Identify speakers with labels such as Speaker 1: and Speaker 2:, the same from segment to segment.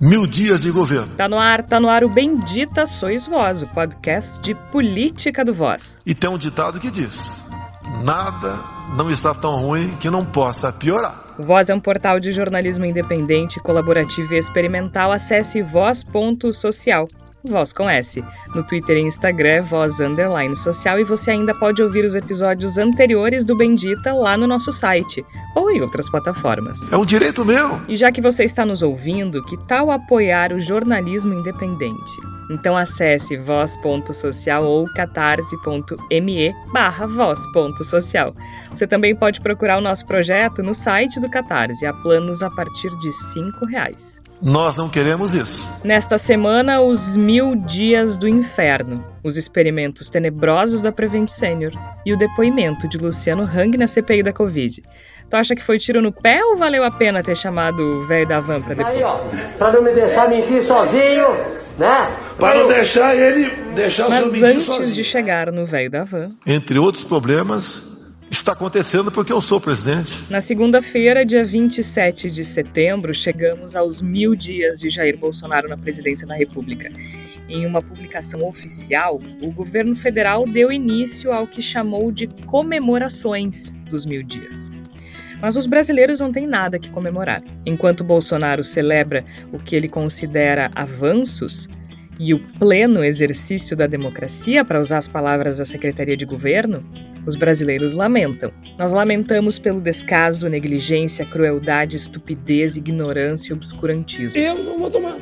Speaker 1: Mil dias de governo.
Speaker 2: Tá no ar, tá no ar o Bendita Sois Voz, o podcast de política do Voz.
Speaker 1: E tem um ditado que diz: nada não está tão ruim que não possa piorar.
Speaker 2: O Voz é um portal de jornalismo independente, colaborativo e experimental. Acesse voz.social. Voz com S. No Twitter e Instagram é Voz Underline Social e você ainda pode ouvir os episódios anteriores do Bendita lá no nosso site ou em outras plataformas.
Speaker 1: É um direito meu.
Speaker 2: E já que você está nos ouvindo, que tal apoiar o jornalismo independente? Então acesse voz.social ou catarse.me barra voz.social. Você também pode procurar o nosso projeto no site do Catarse, a planos a partir de R$ reais.
Speaker 1: Nós não queremos isso.
Speaker 2: Nesta semana, os mil dias do inferno, os experimentos tenebrosos da Prevent Senior e o depoimento de Luciano Hang na CPI da Covid. Tu acha que foi tiro no pé ou valeu a pena ter chamado o velho da van pra depois?
Speaker 3: Aí, ó, pra não me deixar mentir sozinho, né?
Speaker 4: Para não deixar ele deixar o seu
Speaker 2: Mas
Speaker 4: mentir
Speaker 2: antes
Speaker 4: sozinho.
Speaker 2: de chegar no velho da van,
Speaker 1: Entre outros problemas, está acontecendo porque eu sou presidente.
Speaker 2: na segunda-feira, dia 27 de setembro, chegamos aos mil dias de Jair Bolsonaro na presidência da República. Em uma publicação oficial, o governo federal deu início ao que chamou de comemorações dos mil dias. Mas os brasileiros não têm nada que comemorar. Enquanto Bolsonaro celebra o que ele considera avanços e o pleno exercício da democracia, para usar as palavras da Secretaria de Governo, os brasileiros lamentam. Nós lamentamos pelo descaso, negligência, crueldade, estupidez, ignorância e obscurantismo.
Speaker 5: Eu não vou tomar.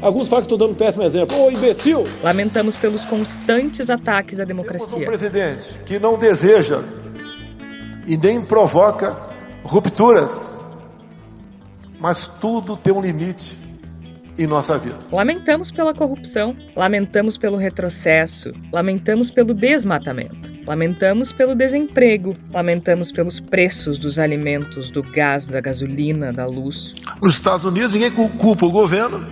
Speaker 5: Alguns falam que estou dando um péssimo exemplo. Ô, imbecil!
Speaker 2: Lamentamos pelos constantes ataques à
Speaker 1: Temos um
Speaker 2: democracia.
Speaker 1: presidente que não deseja e nem provoca rupturas, mas tudo tem um limite em nossa vida.
Speaker 2: Lamentamos pela corrupção, lamentamos pelo retrocesso, lamentamos pelo desmatamento, lamentamos pelo desemprego, lamentamos pelos preços dos alimentos, do gás, da gasolina, da luz,
Speaker 1: Nos Estados Unidos, ninguém cu- culpa o governo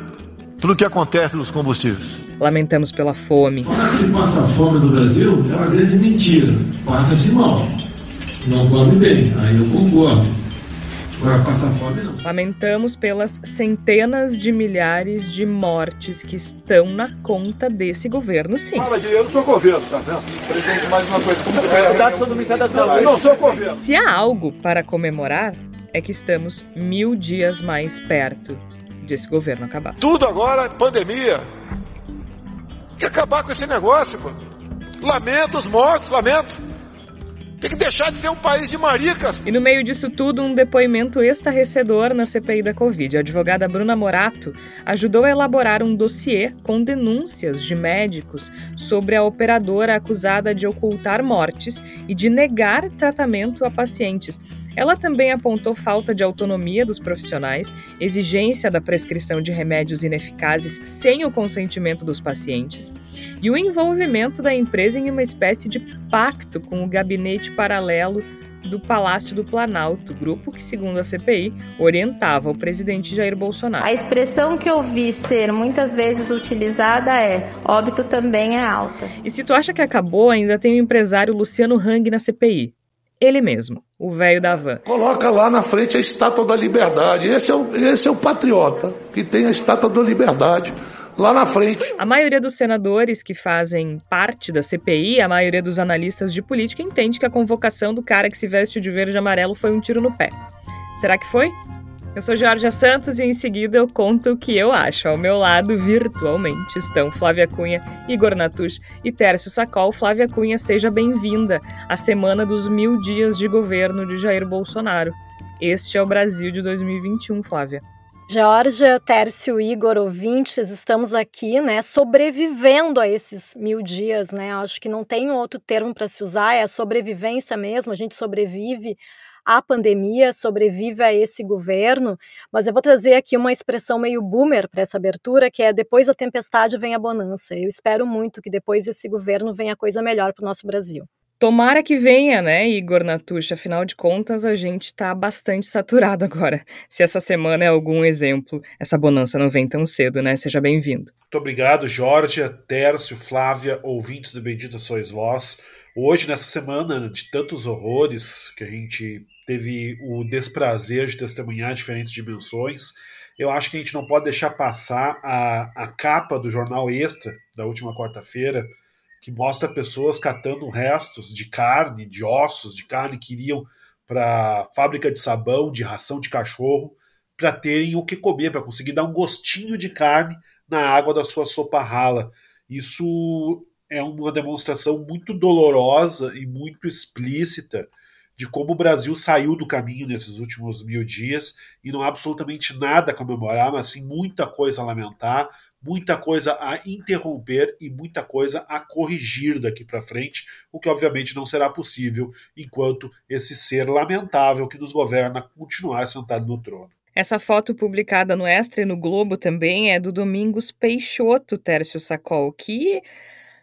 Speaker 1: pelo que acontece nos combustíveis.
Speaker 2: lamentamos pela fome,
Speaker 6: Falar que se passa fome no Brasil é uma grande mentira. Passa-se mal. Não come bem, aí eu concordo. Agora, passa fome não.
Speaker 2: lamentamos pelas centenas de milhares de mortes que estão na conta desse governo, sim.
Speaker 4: Fala de eu não sou governo, tá vendo? Presidente, mais uma coisa. Eu não sou governo.
Speaker 2: Se há algo para comemorar, é que estamos mil dias mais perto desse governo acabar.
Speaker 1: Tudo agora é pandemia. Tem que acabar com esse negócio, pô. Lamento os mortos, lamento. Tem que deixar de ser um país de maricas.
Speaker 2: E no meio disso tudo, um depoimento estarrecedor na CPI da Covid. A advogada Bruna Morato ajudou a elaborar um dossiê com denúncias de médicos sobre a operadora acusada de ocultar mortes e de negar tratamento a pacientes. Ela também apontou falta de autonomia dos profissionais, exigência da prescrição de remédios ineficazes sem o consentimento dos pacientes e o envolvimento da empresa em uma espécie de pacto com o gabinete paralelo do Palácio do Planalto, grupo que, segundo a CPI, orientava o presidente Jair Bolsonaro.
Speaker 7: A expressão que eu vi ser muitas vezes utilizada é: óbito também é alta.
Speaker 2: E se tu acha que acabou, ainda tem o empresário Luciano Hang na CPI. Ele mesmo, o velho da van.
Speaker 4: Coloca lá na frente a estátua da liberdade. Esse é, o, esse é o patriota que tem a estátua da liberdade lá na frente.
Speaker 2: A maioria dos senadores que fazem parte da CPI, a maioria dos analistas de política, entende que a convocação do cara que se veste de verde e amarelo foi um tiro no pé. Será que foi? Eu sou Georgia Santos e em seguida eu conto o que eu acho. Ao meu lado, virtualmente, estão Flávia Cunha, Igor Natush e Tércio Sacol. Flávia Cunha, seja bem-vinda à semana dos mil dias de governo de Jair Bolsonaro. Este é o Brasil de 2021, Flávia.
Speaker 8: Georgia, Tércio, Igor, ouvintes, estamos aqui, né, sobrevivendo a esses mil dias, né? Acho que não tem outro termo para se usar, é a sobrevivência mesmo. A gente sobrevive à pandemia, sobrevive a esse governo. Mas eu vou trazer aqui uma expressão meio boomer para essa abertura, que é depois da tempestade vem a bonança. Eu espero muito que depois desse governo venha coisa melhor para o nosso Brasil.
Speaker 2: Tomara que venha, né, Igor Natucha? Afinal de contas, a gente tá bastante saturado agora. Se essa semana é algum exemplo, essa bonança não vem tão cedo, né? Seja bem-vindo.
Speaker 9: Muito obrigado, Jorge, Tércio, Flávia, ouvintes do Bendita Sois Vós. Hoje, nessa semana de tantos horrores que a gente teve o desprazer de testemunhar diferentes dimensões, eu acho que a gente não pode deixar passar a, a capa do jornal Extra da última quarta-feira, que mostra pessoas catando restos de carne, de ossos de carne que iriam para fábrica de sabão, de ração de cachorro, para terem o que comer, para conseguir dar um gostinho de carne na água da sua sopa rala. Isso é uma demonstração muito dolorosa e muito explícita de como o Brasil saiu do caminho nesses últimos mil dias e não há absolutamente nada a comemorar, mas sim muita coisa a lamentar, muita coisa a interromper e muita coisa a corrigir daqui para frente, o que obviamente não será possível enquanto esse ser lamentável que nos governa continuar sentado no trono.
Speaker 2: Essa foto publicada no Extra e no Globo também é do Domingos Peixoto, Tércio Sacol, que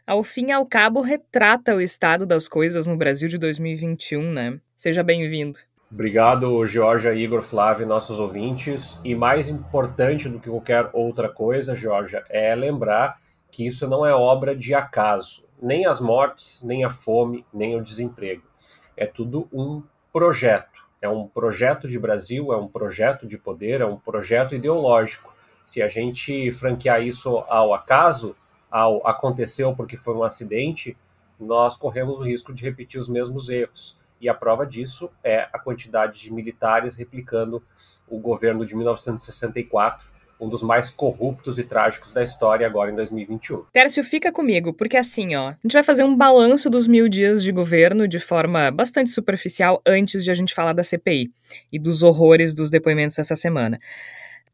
Speaker 2: ao fim e ao cabo, retrata o estado das coisas no Brasil de 2021, né? Seja bem-vindo.
Speaker 10: Obrigado, Georgia, Igor, Flávio, nossos ouvintes. E mais importante do que qualquer outra coisa, Georgia, é lembrar que isso não é obra de acaso. Nem as mortes, nem a fome, nem o desemprego. É tudo um projeto. É um projeto de Brasil, é um projeto de poder, é um projeto ideológico. Se a gente franquear isso ao acaso, ao aconteceu porque foi um acidente, nós corremos o risco de repetir os mesmos erros. E a prova disso é a quantidade de militares replicando o governo de 1964, um dos mais corruptos e trágicos da história agora em 2021.
Speaker 2: Tércio, fica comigo, porque assim, ó, a gente vai fazer um balanço dos mil dias de governo de forma bastante superficial antes de a gente falar da CPI e dos horrores dos depoimentos dessa semana.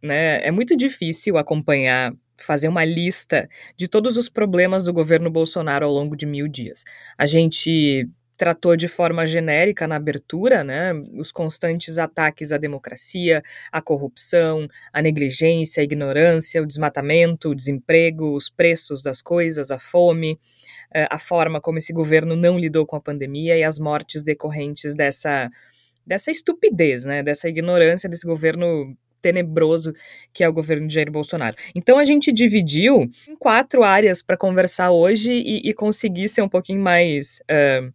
Speaker 2: Né? É muito difícil acompanhar fazer uma lista de todos os problemas do governo Bolsonaro ao longo de mil dias. A gente tratou de forma genérica na abertura, né, os constantes ataques à democracia, à corrupção, à negligência, à ignorância, o desmatamento, o desemprego, os preços das coisas, a fome, eh, a forma como esse governo não lidou com a pandemia e as mortes decorrentes dessa dessa estupidez, né, dessa ignorância desse governo tenebroso que é o governo de Jair Bolsonaro. Então a gente dividiu em quatro áreas para conversar hoje e, e, conseguir ser um pouquinho mais uh,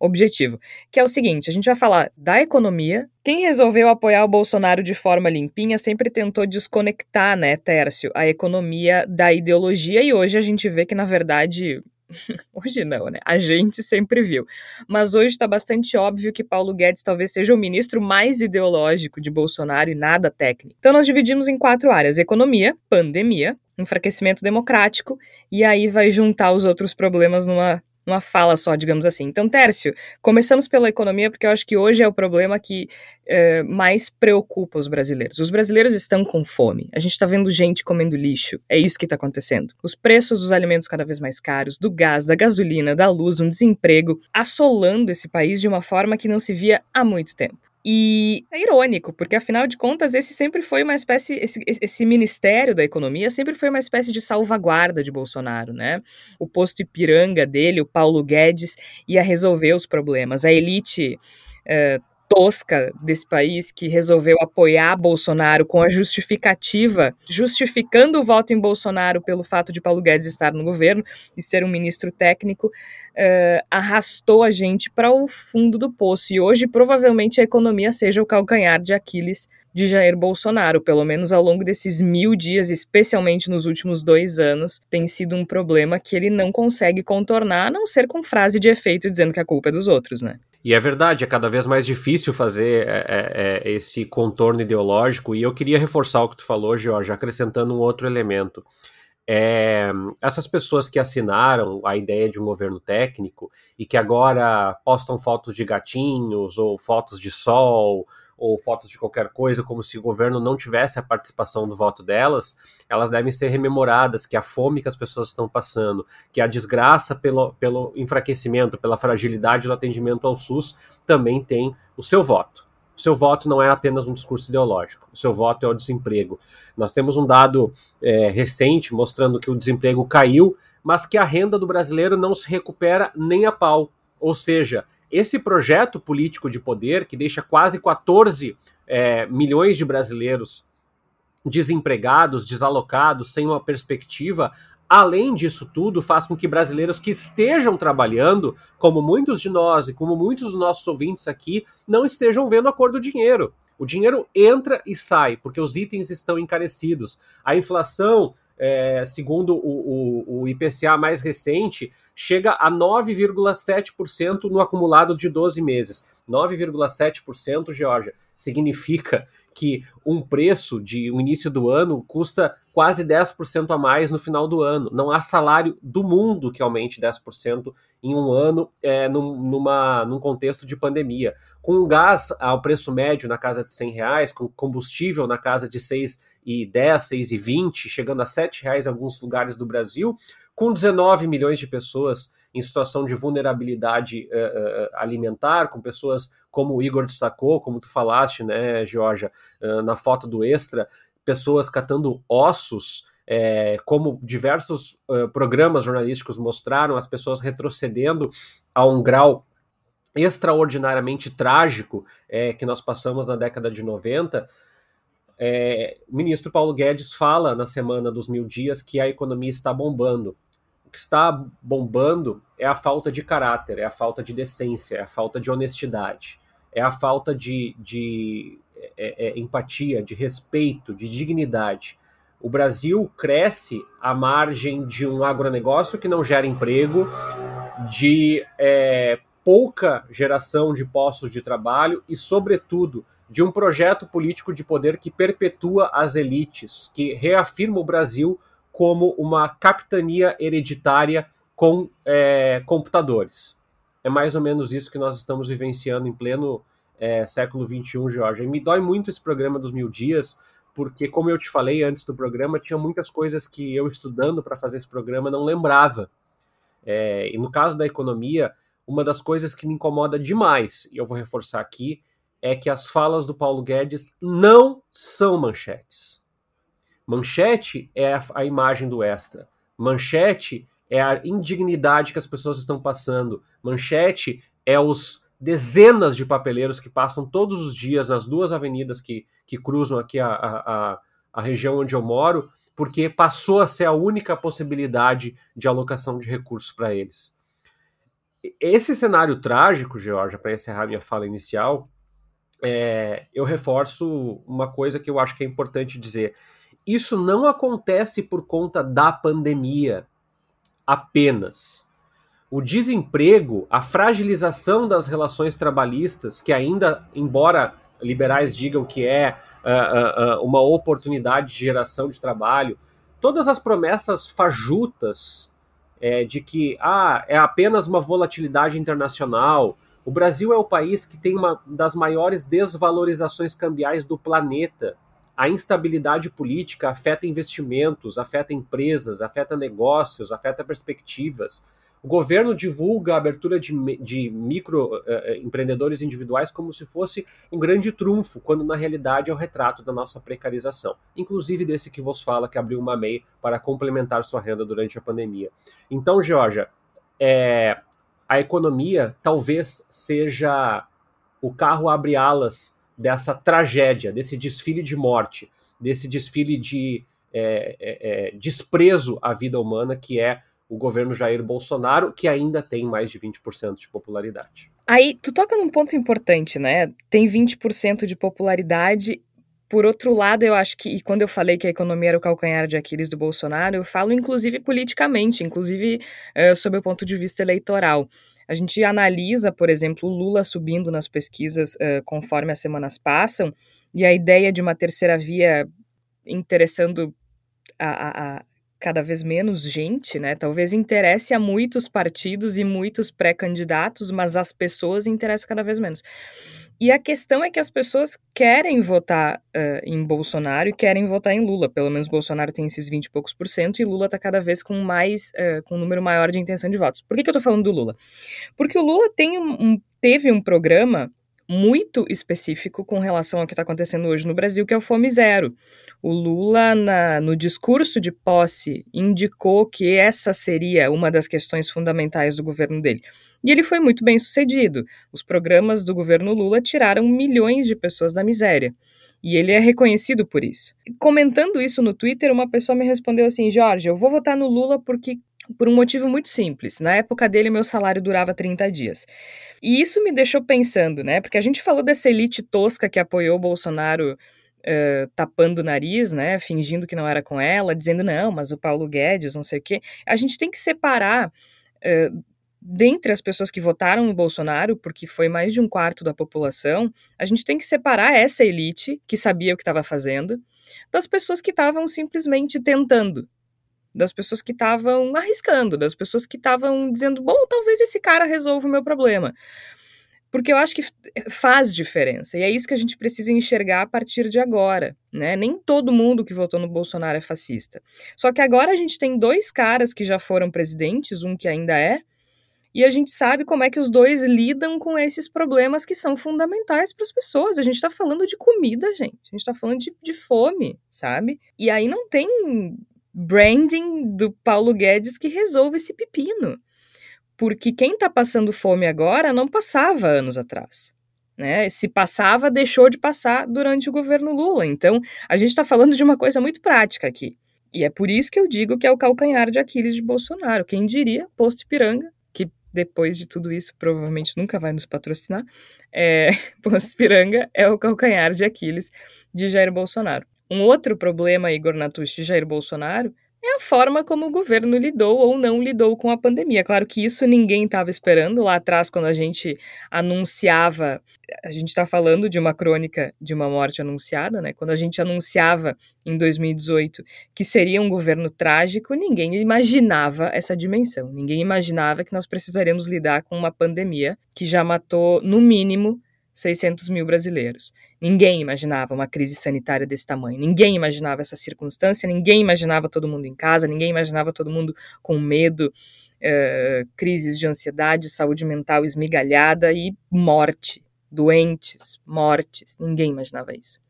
Speaker 2: objetivo. Que é o seguinte: a gente vai falar da economia. Quem resolveu apoiar o Bolsonaro de forma limpinha sempre tentou desconectar, né, Tércio, a economia da ideologia, e hoje a gente vê que, na verdade, hoje não, né? A gente sempre viu. Mas hoje está bastante óbvio que Paulo Guedes talvez seja o ministro mais ideológico de Bolsonaro e nada técnico. Então nós dividimos em quatro áreas: economia, pandemia, enfraquecimento democrático, e aí vai juntar os outros problemas numa uma fala só, digamos assim. Então, Tércio, começamos pela economia, porque eu acho que hoje é o problema que é, mais preocupa os brasileiros. Os brasileiros estão com fome. A gente está vendo gente comendo lixo. É isso que está acontecendo. Os preços dos alimentos cada vez mais caros, do gás, da gasolina, da luz, um desemprego, assolando esse país de uma forma que não se via há muito tempo. E é irônico, porque afinal de contas, esse sempre foi uma espécie, esse, esse Ministério da Economia sempre foi uma espécie de salvaguarda de Bolsonaro, né? O posto Ipiranga dele, o Paulo Guedes, ia resolver os problemas. A elite. Uh, tosca desse país que resolveu apoiar Bolsonaro com a justificativa, justificando o voto em Bolsonaro pelo fato de Paulo Guedes estar no governo e ser um ministro técnico, uh, arrastou a gente para o fundo do poço. E hoje, provavelmente, a economia seja o calcanhar de Aquiles de Jair Bolsonaro, pelo menos ao longo desses mil dias, especialmente nos últimos dois anos, tem sido um problema que ele não consegue contornar, a não ser com frase de efeito dizendo que a culpa é dos outros, né?
Speaker 10: E é verdade, é cada vez mais difícil fazer é, é, é, esse contorno ideológico, e eu queria reforçar o que tu falou, Jorge, acrescentando um outro elemento. É, essas pessoas que assinaram a ideia de um governo técnico e que agora postam fotos de gatinhos ou fotos de sol ou fotos de qualquer coisa, como se o governo não tivesse a participação do voto delas, elas devem ser rememoradas, que a fome que as pessoas estão passando, que a desgraça pelo, pelo enfraquecimento, pela fragilidade do atendimento ao SUS, também tem o seu voto. O seu voto não é apenas um discurso ideológico, o seu voto é o desemprego. Nós temos um dado é, recente mostrando que o desemprego caiu, mas que a renda do brasileiro não se recupera nem a pau. Ou seja, esse projeto político de poder, que deixa quase 14 é, milhões de brasileiros desempregados, desalocados, sem uma perspectiva, além disso tudo, faz com que brasileiros que estejam trabalhando, como muitos de nós e como muitos dos nossos ouvintes aqui, não estejam vendo a cor do dinheiro. O dinheiro entra e sai, porque os itens estão encarecidos. A inflação, é, segundo o, o, o, IPCA mais recente, chega a 9,7% no acumulado de 12 meses. 9,7%, Georgia, significa que um preço de um início do ano custa quase 10% a mais no final do ano. Não há salário do mundo que aumente 10% em um ano é, num, numa, num contexto de pandemia. Com o gás ao preço médio na casa de 100 reais, com combustível na casa de 6 e 10, 6 e 20, chegando a 7 reais em alguns lugares do Brasil, com 19 milhões de pessoas em situação de vulnerabilidade uh, uh, alimentar, com pessoas como o Igor destacou, como tu falaste, né, Georgia, uh, na foto do Extra, pessoas catando ossos, é, como diversos programas jornalísticos mostraram, as pessoas retrocedendo a um grau extraordinariamente trágico é, que nós passamos na década de 90, é, o ministro Paulo Guedes fala na semana dos mil dias que a economia está bombando que está bombando é a falta de caráter, é a falta de decência, é a falta de honestidade, é a falta de, de é, é, empatia, de respeito, de dignidade. O Brasil cresce à margem de um agronegócio que não gera emprego, de é, pouca geração de postos de trabalho e, sobretudo, de um projeto político de poder que perpetua as elites, que reafirma o Brasil como uma capitania hereditária com é, computadores. É mais ou menos isso que nós estamos vivenciando em pleno é, século XXI, Jorge. E me dói muito esse programa dos mil dias, porque, como eu te falei antes do programa, tinha muitas coisas que eu, estudando para fazer esse programa, não lembrava. É, e no caso da economia, uma das coisas que me incomoda demais, e eu vou reforçar aqui, é que as falas do Paulo Guedes não são manchetes. Manchete é a, imagem do extra. Manchete é a indignidade que as pessoas estão passando. Manchete é os dezenas de papeleiros que passam todos os dias nas duas avenidas que, que cruzam aqui a, a, a região onde eu moro, porque passou a ser a única possibilidade de alocação de recursos para eles. Esse cenário trágico, Georgia, para encerrar minha fala inicial, é, eu reforço uma coisa que eu acho que é importante dizer isso não acontece por conta da pandemia apenas. O desemprego, a fragilização das relações trabalhistas, que ainda, embora liberais digam que é uh, uh, uma oportunidade de geração de trabalho, todas as promessas fajutas é, de que ah, é apenas uma volatilidade internacional. O Brasil é o país que tem uma das maiores desvalorizações cambiais do planeta a instabilidade política afeta investimentos, afeta empresas, afeta negócios, afeta perspectivas. O governo divulga a abertura de, de microempreendedores uh, individuais como se fosse um grande trunfo, quando na realidade é o retrato da nossa precarização. Inclusive desse que vos fala que abriu uma MEI para complementar sua renda durante a pandemia. Então, Georgia, é, a economia talvez seja o carro abre alas dessa tragédia, desse desfile de morte, desse desfile de é, é, é, desprezo à vida humana que é o governo Jair Bolsonaro, que ainda tem mais de 20% de popularidade.
Speaker 2: Aí, tu toca num ponto importante, né? Tem 20% de popularidade. Por outro lado, eu acho que, e quando eu falei que a economia era o calcanhar de Aquiles do Bolsonaro, eu falo inclusive politicamente, inclusive uh, sob o ponto de vista eleitoral. A gente analisa, por exemplo, o Lula subindo nas pesquisas uh, conforme as semanas passam, e a ideia de uma terceira via interessando a, a, a cada vez menos gente, né? Talvez interesse a muitos partidos e muitos pré-candidatos, mas as pessoas interessam cada vez menos. E a questão é que as pessoas querem votar uh, em Bolsonaro e querem votar em Lula. Pelo menos Bolsonaro tem esses 20 e poucos por cento e Lula está cada vez com mais, uh, com um número maior de intenção de votos. Por que, que eu estou falando do Lula? Porque o Lula tem um, um, teve um programa muito específico com relação ao que está acontecendo hoje no Brasil, que é o Fome Zero. O Lula, na, no discurso de posse, indicou que essa seria uma das questões fundamentais do governo dele. E ele foi muito bem sucedido. Os programas do governo Lula tiraram milhões de pessoas da miséria. E ele é reconhecido por isso. Comentando isso no Twitter, uma pessoa me respondeu assim: Jorge, eu vou votar no Lula porque por um motivo muito simples. Na época dele, meu salário durava 30 dias. E isso me deixou pensando, né? Porque a gente falou dessa elite tosca que apoiou o Bolsonaro uh, tapando o nariz, né? Fingindo que não era com ela, dizendo, não, mas o Paulo Guedes, não sei o quê. A gente tem que separar. Uh, dentre as pessoas que votaram no Bolsonaro, porque foi mais de um quarto da população, a gente tem que separar essa elite que sabia o que estava fazendo das pessoas que estavam simplesmente tentando, das pessoas que estavam arriscando, das pessoas que estavam dizendo, bom, talvez esse cara resolva o meu problema. Porque eu acho que faz diferença. E é isso que a gente precisa enxergar a partir de agora. Né? Nem todo mundo que votou no Bolsonaro é fascista. Só que agora a gente tem dois caras que já foram presidentes, um que ainda é, e a gente sabe como é que os dois lidam com esses problemas que são fundamentais para as pessoas. A gente está falando de comida, gente. A gente está falando de, de fome, sabe? E aí não tem branding do Paulo Guedes que resolve esse pepino. Porque quem está passando fome agora não passava anos atrás. Né? Se passava, deixou de passar durante o governo Lula. Então, a gente está falando de uma coisa muito prática aqui. E é por isso que eu digo que é o calcanhar de Aquiles de Bolsonaro. Quem diria, posto Ipiranga, que depois de tudo isso provavelmente nunca vai nos patrocinar, é, posto Ipiranga é o calcanhar de Aquiles de Jair Bolsonaro. Um outro problema, Igor Natucci de Jair Bolsonaro, é a forma como o governo lidou ou não lidou com a pandemia. Claro que isso ninguém estava esperando lá atrás, quando a gente anunciava. A gente está falando de uma crônica de uma morte anunciada, né? Quando a gente anunciava em 2018 que seria um governo trágico, ninguém imaginava essa dimensão. Ninguém imaginava que nós precisaríamos lidar com uma pandemia que já matou, no mínimo, 600 mil brasileiros. Ninguém imaginava uma crise sanitária desse tamanho, ninguém imaginava essa circunstância, ninguém imaginava todo mundo em casa, ninguém imaginava todo mundo com medo, uh, crises de ansiedade, saúde mental esmigalhada e morte, doentes, mortes, ninguém imaginava isso.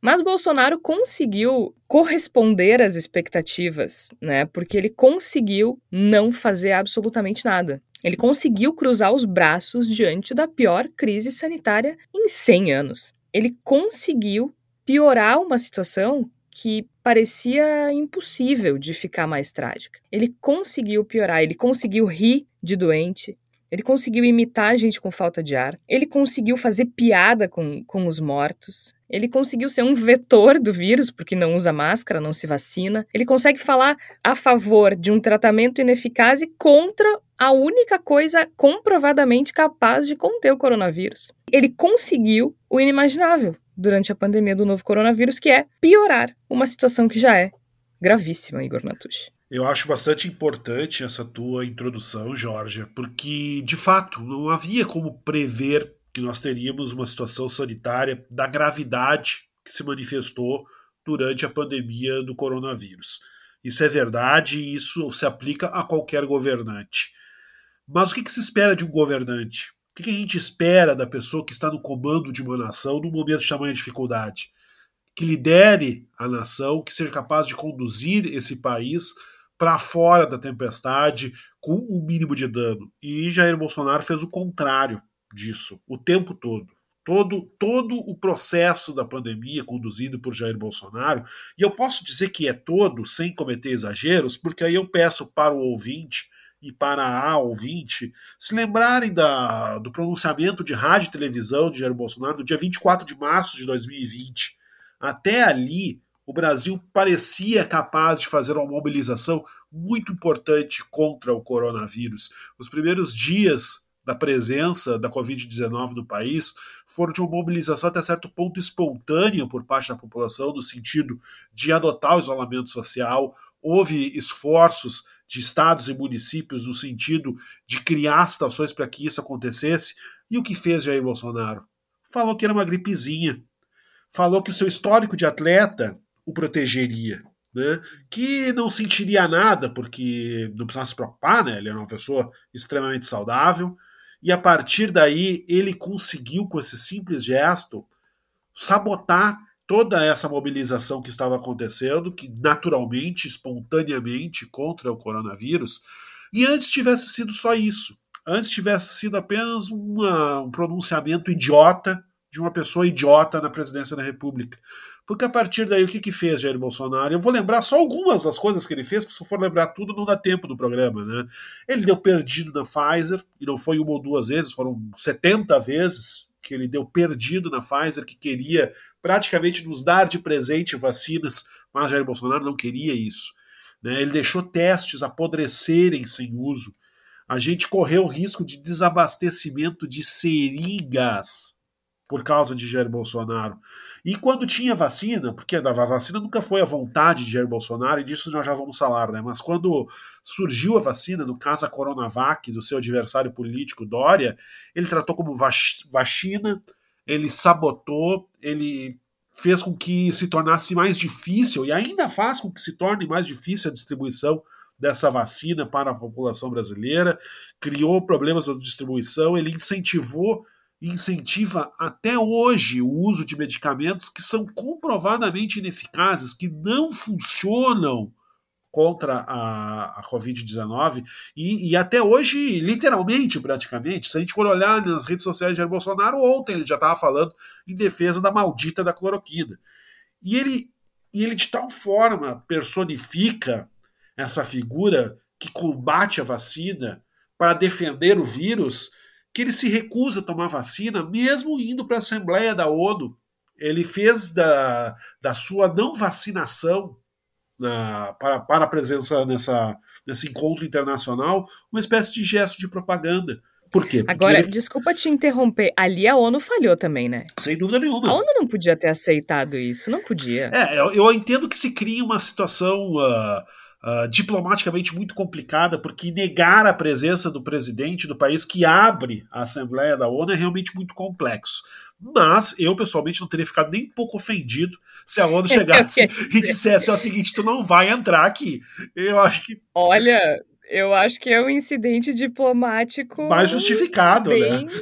Speaker 2: Mas Bolsonaro conseguiu corresponder às expectativas, né? Porque ele conseguiu não fazer absolutamente nada. Ele conseguiu cruzar os braços diante da pior crise sanitária em 100 anos. Ele conseguiu piorar uma situação que parecia impossível de ficar mais trágica. Ele conseguiu piorar, ele conseguiu rir de doente, ele conseguiu imitar a gente com falta de ar, ele conseguiu fazer piada com, com os mortos, ele conseguiu ser um vetor do vírus, porque não usa máscara, não se vacina. Ele consegue falar a favor de um tratamento ineficaz e contra a única coisa comprovadamente capaz de conter o coronavírus. Ele conseguiu o inimaginável durante a pandemia do novo coronavírus, que é piorar uma situação que já é gravíssima, Igor Natucci.
Speaker 9: Eu acho bastante importante essa tua introdução, Jorge, porque de fato não havia como prever que nós teríamos uma situação sanitária da gravidade que se manifestou durante a pandemia do coronavírus. Isso é verdade e isso se aplica a qualquer governante. Mas o que, se espera de um governante? O que, a gente espera da pessoa que está no comando de uma nação num momento de tamanha dificuldade? Que lidere a nação, que seja capaz de conduzir esse país para fora da tempestade com o mínimo de dano. E Jair Bolsonaro fez o contrário disso o tempo todo. Todo, todo o processo da pandemia conduzido por Jair Bolsonaro, e eu posso dizer que é todo, sem cometer exageros, porque aí eu peço para o ouvinte e para a ouvinte se lembrarem da, do pronunciamento de rádio e televisão de Jair Bolsonaro no dia 24 de março de 2020. Até ali, o Brasil parecia capaz de fazer uma mobilização muito importante contra o coronavírus. Os primeiros dias da presença da Covid-19 no país foram de uma mobilização até certo ponto espontânea por parte da população, no sentido de adotar o isolamento social. Houve esforços de estados e municípios no sentido de criar situações para que isso acontecesse. E o que fez Jair Bolsonaro? Falou que era uma gripezinha. Falou que o seu histórico de atleta o protegeria. Né? Que não sentiria nada, porque não precisava se preocupar, né? Ele era uma pessoa extremamente saudável e a partir daí ele conseguiu, com esse simples gesto, sabotar toda essa mobilização que estava acontecendo, que naturalmente, espontaneamente, contra o coronavírus, e antes tivesse sido só isso. Antes tivesse sido apenas uma, um pronunciamento idiota de uma pessoa idiota na presidência da República. Porque a partir daí, o que, que fez Jair Bolsonaro? Eu vou lembrar só algumas das coisas que ele fez, porque se eu for lembrar tudo, não dá tempo do programa, né? Ele deu perdido na Pfizer, e não foi uma ou duas vezes, foram 70 vezes que ele deu perdido na Pfizer, que queria praticamente nos dar de presente vacinas, mas Jair Bolsonaro não queria isso. Né? Ele deixou testes apodrecerem sem uso. A gente correu o risco de desabastecimento de seringas por causa de Jair Bolsonaro. E quando tinha vacina, porque a vacina nunca foi a vontade de Jair Bolsonaro, e disso nós já vamos falar, né? Mas quando surgiu a vacina, no caso a Coronavac, do seu adversário político Dória, ele tratou como vacina, ele sabotou, ele fez com que se tornasse mais difícil, e ainda faz com que se torne mais difícil a distribuição dessa vacina para a população brasileira, criou problemas de distribuição, ele incentivou incentiva até hoje o uso de medicamentos que são comprovadamente ineficazes, que não funcionam contra a, a Covid-19 e, e, até hoje, literalmente, praticamente, se a gente for olhar nas redes sociais de Jair Bolsonaro, ontem ele já estava falando em defesa da maldita da cloroquina. E ele, e ele de tal forma personifica essa figura que combate a vacina para defender o vírus que ele se recusa a tomar vacina, mesmo indo para a Assembleia da ONU. Ele fez da, da sua não vacinação na, para, para a presença nessa, nesse encontro internacional uma espécie de gesto de propaganda. Por quê? Porque
Speaker 2: Agora,
Speaker 9: ele...
Speaker 2: desculpa te interromper, ali a ONU falhou também, né?
Speaker 9: Sem dúvida nenhuma.
Speaker 2: A ONU não podia ter aceitado isso, não podia.
Speaker 9: É, eu, eu entendo que se cria uma situação. Uh, uh, diplomaticamente muito complicada, porque negar a presença do presidente do país que abre a Assembleia da ONU é realmente muito complexo. Mas eu, pessoalmente, não teria ficado nem um pouco ofendido se a ONU chegasse e dissesse: é o seguinte, tu não vai entrar aqui. Eu acho que.
Speaker 2: Olha, eu acho que é um incidente diplomático.
Speaker 9: Mais justificado,
Speaker 2: bem...
Speaker 9: né?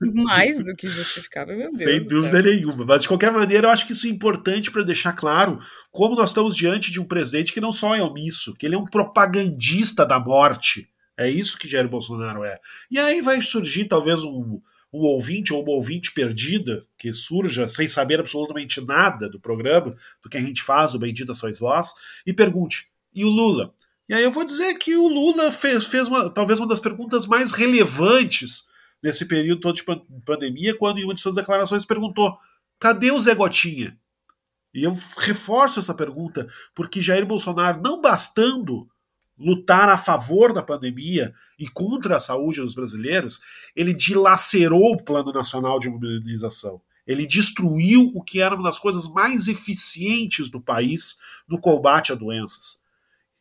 Speaker 2: Mais do que justificável, meu Deus.
Speaker 9: Sem dúvida nenhuma. Mas, de qualquer maneira, eu acho que isso é importante para deixar claro como nós estamos diante de um presidente que não só é omisso, que ele é um propagandista da morte. É isso que Jair Bolsonaro é. E aí vai surgir talvez um, um ouvinte ou uma ouvinte perdida que surja sem saber absolutamente nada do programa, do que a gente faz, o Bendita Sois Vós, e pergunte: e o Lula? E aí eu vou dizer que o Lula fez, fez uma, talvez uma das perguntas mais relevantes nesse período todo de pandemia, quando em uma de suas declarações perguntou: cadê o Zé Gotinha? E eu reforço essa pergunta, porque Jair Bolsonaro, não bastando lutar a favor da pandemia e contra a saúde dos brasileiros, ele dilacerou o Plano Nacional de Imunização. Ele destruiu o que era uma das coisas mais eficientes do país no combate a doenças.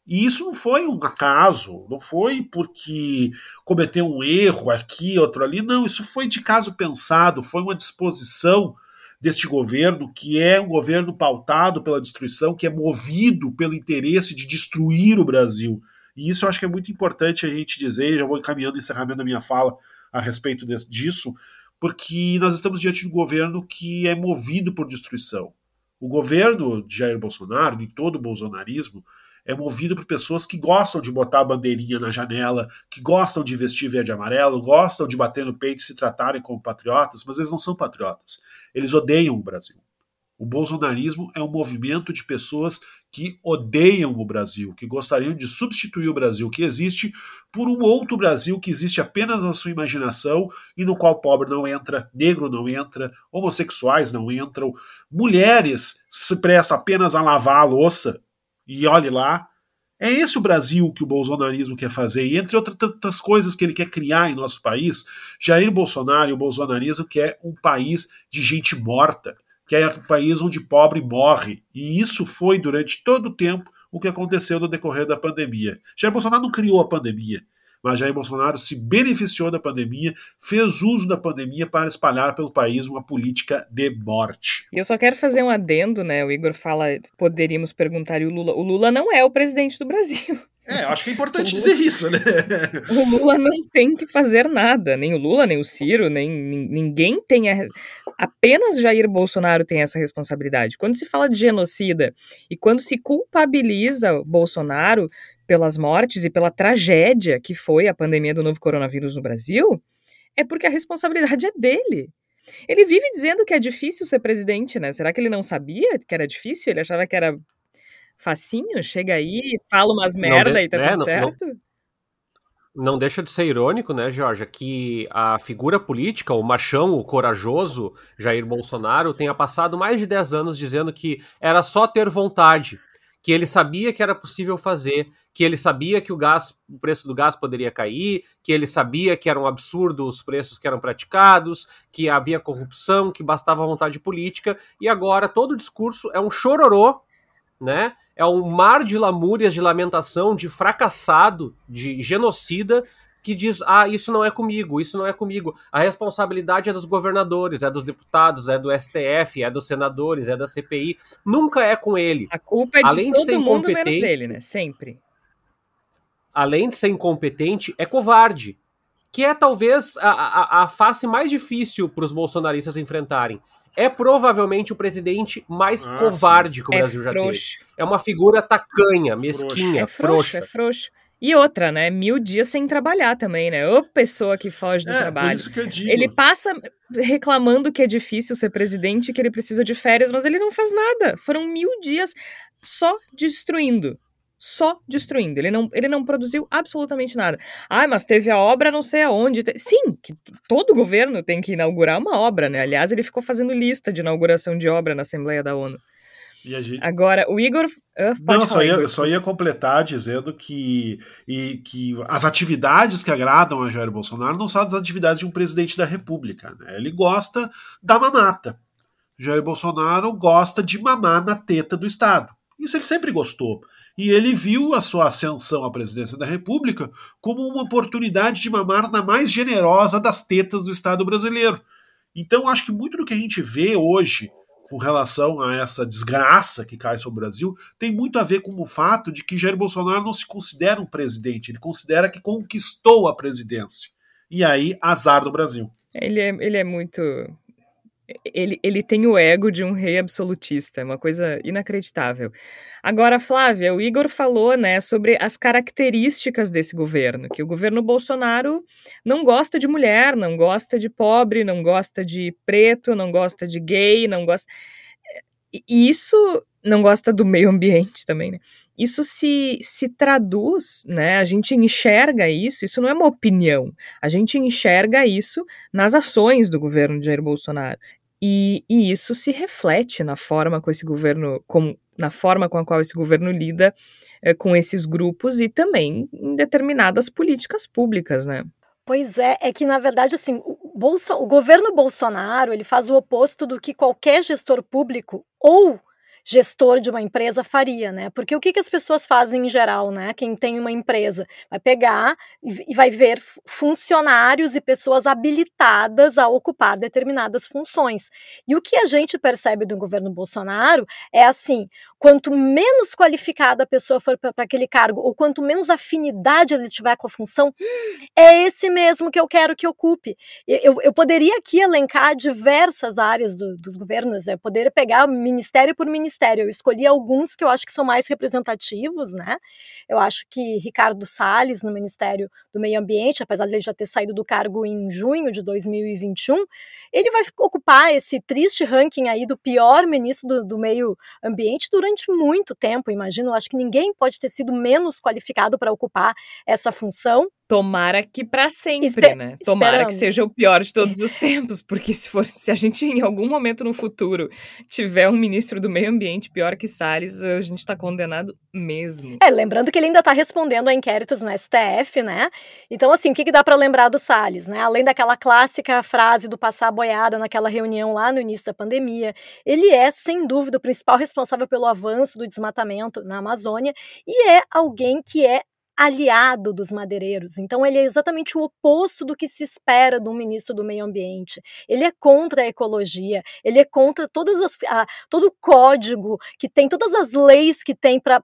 Speaker 9: E isso não foi um acaso, não foi porque cometeu um erro aqui, outro ali, não, isso foi de caso pensado, foi uma disposição deste governo, que é um governo pautado pela destruição, que é movido pelo interesse de destruir o Brasil. E isso eu acho que é muito importante a gente dizer, já vou encaminhando o encerramento da minha fala a respeito desse, disso, porque nós estamos diante de um governo que é movido por destruição. O governo de Jair Bolsonaro, de todo o bolsonarismo, é movido por pessoas que gostam de botar a bandeirinha na janela, que gostam de vestir verde e amarelo, gostam de bater no peito e se tratarem como patriotas, mas eles não são patriotas. Eles odeiam o Brasil. O bolsonarismo é um movimento de pessoas que odeiam o Brasil, que gostariam de substituir o Brasil que existe por um outro Brasil que existe apenas na sua imaginação e no qual pobre não entra, negro não entra, homossexuais não entram, mulheres se prestam apenas a lavar a louça e olhe lá. É esse o Brasil que o bolsonarismo quer fazer, e entre outras tantas coisas que ele quer criar em nosso país, Jair Bolsonaro e o bolsonarismo quer um país de gente morta, que é um país onde pobre morre. E isso foi durante todo o tempo o que aconteceu no decorrer da pandemia. Jair Bolsonaro não criou a pandemia mas Jair Bolsonaro se beneficiou da pandemia, fez uso da pandemia para espalhar pelo país uma política de morte.
Speaker 2: E eu só quero fazer um adendo, né? O Igor fala, poderíamos perguntar e o Lula. O Lula não é o presidente do Brasil.
Speaker 9: É, eu acho que é importante Lula, dizer isso, né?
Speaker 2: O Lula não tem que fazer nada, nem o Lula, nem o Ciro, nem ninguém tem a, apenas Jair Bolsonaro tem essa responsabilidade. Quando se fala de genocida e quando se culpabiliza Bolsonaro pelas mortes e pela tragédia que foi a pandemia do novo coronavírus no Brasil, é porque a responsabilidade é dele. Ele vive dizendo que é difícil ser presidente, né? Será que ele não sabia que era difícil? Ele achava que era facinho? Chega aí, fala umas merda de, e tá é, tudo não, certo?
Speaker 10: Não não deixa de ser irônico, né, Georgia, que a figura política, o machão, o corajoso Jair Bolsonaro, tenha passado mais de 10 anos dizendo que era só ter vontade, que ele sabia que era possível fazer, que ele sabia que o gás, o preço do gás poderia cair, que ele sabia que era um absurdo os preços que eram praticados, que havia corrupção, que bastava vontade política, e agora todo o discurso é um chororô, né? é um mar de lamúrias, de lamentação, de fracassado, de genocida, que diz: ah, isso não é comigo, isso não é comigo. A responsabilidade é dos governadores, é dos deputados, é do STF, é dos senadores, é da CPI. Nunca é com ele.
Speaker 2: A culpa é de Além todo de ser mundo menos dele, né? Sempre.
Speaker 10: Além de ser incompetente, é covarde. Que é talvez a, a, a face mais difícil para os bolsonaristas enfrentarem é provavelmente o presidente mais ah, covarde sim. que o é Brasil já teve. É uma figura tacanha, mesquinha,
Speaker 2: é frouxa. É frouxa. E outra, né? Mil dias sem trabalhar também, né? Ô pessoa que foge do é, trabalho. Ele passa reclamando que é difícil ser presidente, que ele precisa de férias, mas ele não faz nada. Foram mil dias só destruindo só destruindo. Ele não, ele não produziu absolutamente nada. Ah, mas teve a obra não sei aonde. Sim, que todo governo tem que inaugurar uma obra, né? Aliás, ele ficou fazendo lista de inauguração de obra na Assembleia da ONU. Gente... Agora, o Igor. Uh,
Speaker 9: não, só ia, só ia completar dizendo que, e, que as atividades que agradam a Jair Bolsonaro não são as atividades de um presidente da República. Né? Ele gosta da mamata. Jair Bolsonaro gosta de mamar na teta do Estado. Isso ele sempre gostou e ele viu a sua ascensão à presidência da República como uma oportunidade de mamar na mais generosa das tetas do Estado brasileiro. Então, acho que muito do que a gente vê hoje com relação a essa desgraça que cai sobre o Brasil tem muito a ver com o fato de que Jair Bolsonaro não se considera um presidente, ele considera que conquistou a presidência. E aí, azar do Brasil.
Speaker 2: Ele é, ele é muito ele, ele tem o ego de um rei absolutista, é uma coisa inacreditável. Agora, Flávia, o Igor falou né, sobre as características desse governo, que o governo Bolsonaro não gosta de mulher, não gosta de pobre, não gosta de preto, não gosta de gay, não gosta. E isso não gosta do meio ambiente também, né? Isso se, se traduz, né? A gente enxerga isso, isso não é uma opinião. A gente enxerga isso nas ações do governo de Jair Bolsonaro. E, e isso se reflete na forma com esse governo, com, na forma com a qual esse governo lida é, com esses grupos e também em determinadas políticas públicas, né?
Speaker 8: Pois é, é que na verdade assim, o, Bolso, o governo Bolsonaro ele faz o oposto do que qualquer gestor público ou gestor de uma empresa faria, né? Porque o que, que as pessoas fazem em geral, né? Quem tem uma empresa vai pegar e, e vai ver funcionários e pessoas habilitadas a ocupar determinadas funções. E o que a gente percebe do governo Bolsonaro é assim: quanto menos qualificada a pessoa for para aquele cargo, ou quanto menos afinidade ele tiver com a função, é esse mesmo que eu quero que ocupe. Eu, eu poderia aqui elencar diversas áreas do, dos governos, eu poderia pegar ministério por ministério ministério. Eu escolhi alguns que eu acho que são mais representativos, né? Eu acho que Ricardo Salles, no Ministério do Meio Ambiente, apesar de ele já ter saído do cargo em junho de 2021, ele vai ocupar esse triste ranking aí do pior ministro do, do Meio Ambiente durante muito tempo, imagino. Acho que ninguém pode ter sido menos qualificado para ocupar essa função.
Speaker 2: Tomara que para sempre, Espe né? Tomara esperamos. que seja o pior de todos os tempos, porque se for, se a gente em algum momento no futuro tiver um ministro do meio ambiente pior que Salles, a gente está condenado mesmo.
Speaker 8: É, lembrando que ele ainda está respondendo a inquéritos no STF, né? Então, assim, o que, que dá para lembrar do Salles, né? Além daquela clássica frase do passar a boiada naquela reunião lá no início da pandemia, ele é, sem dúvida, o principal responsável pelo avanço do desmatamento na Amazônia e é alguém que é aliado dos madeireiros. Então, ele é exatamente o oposto do que se espera de um ministro do meio ambiente. Ele é contra a ecologia, ele é contra todas as, a, todo o código que tem, todas as leis que tem para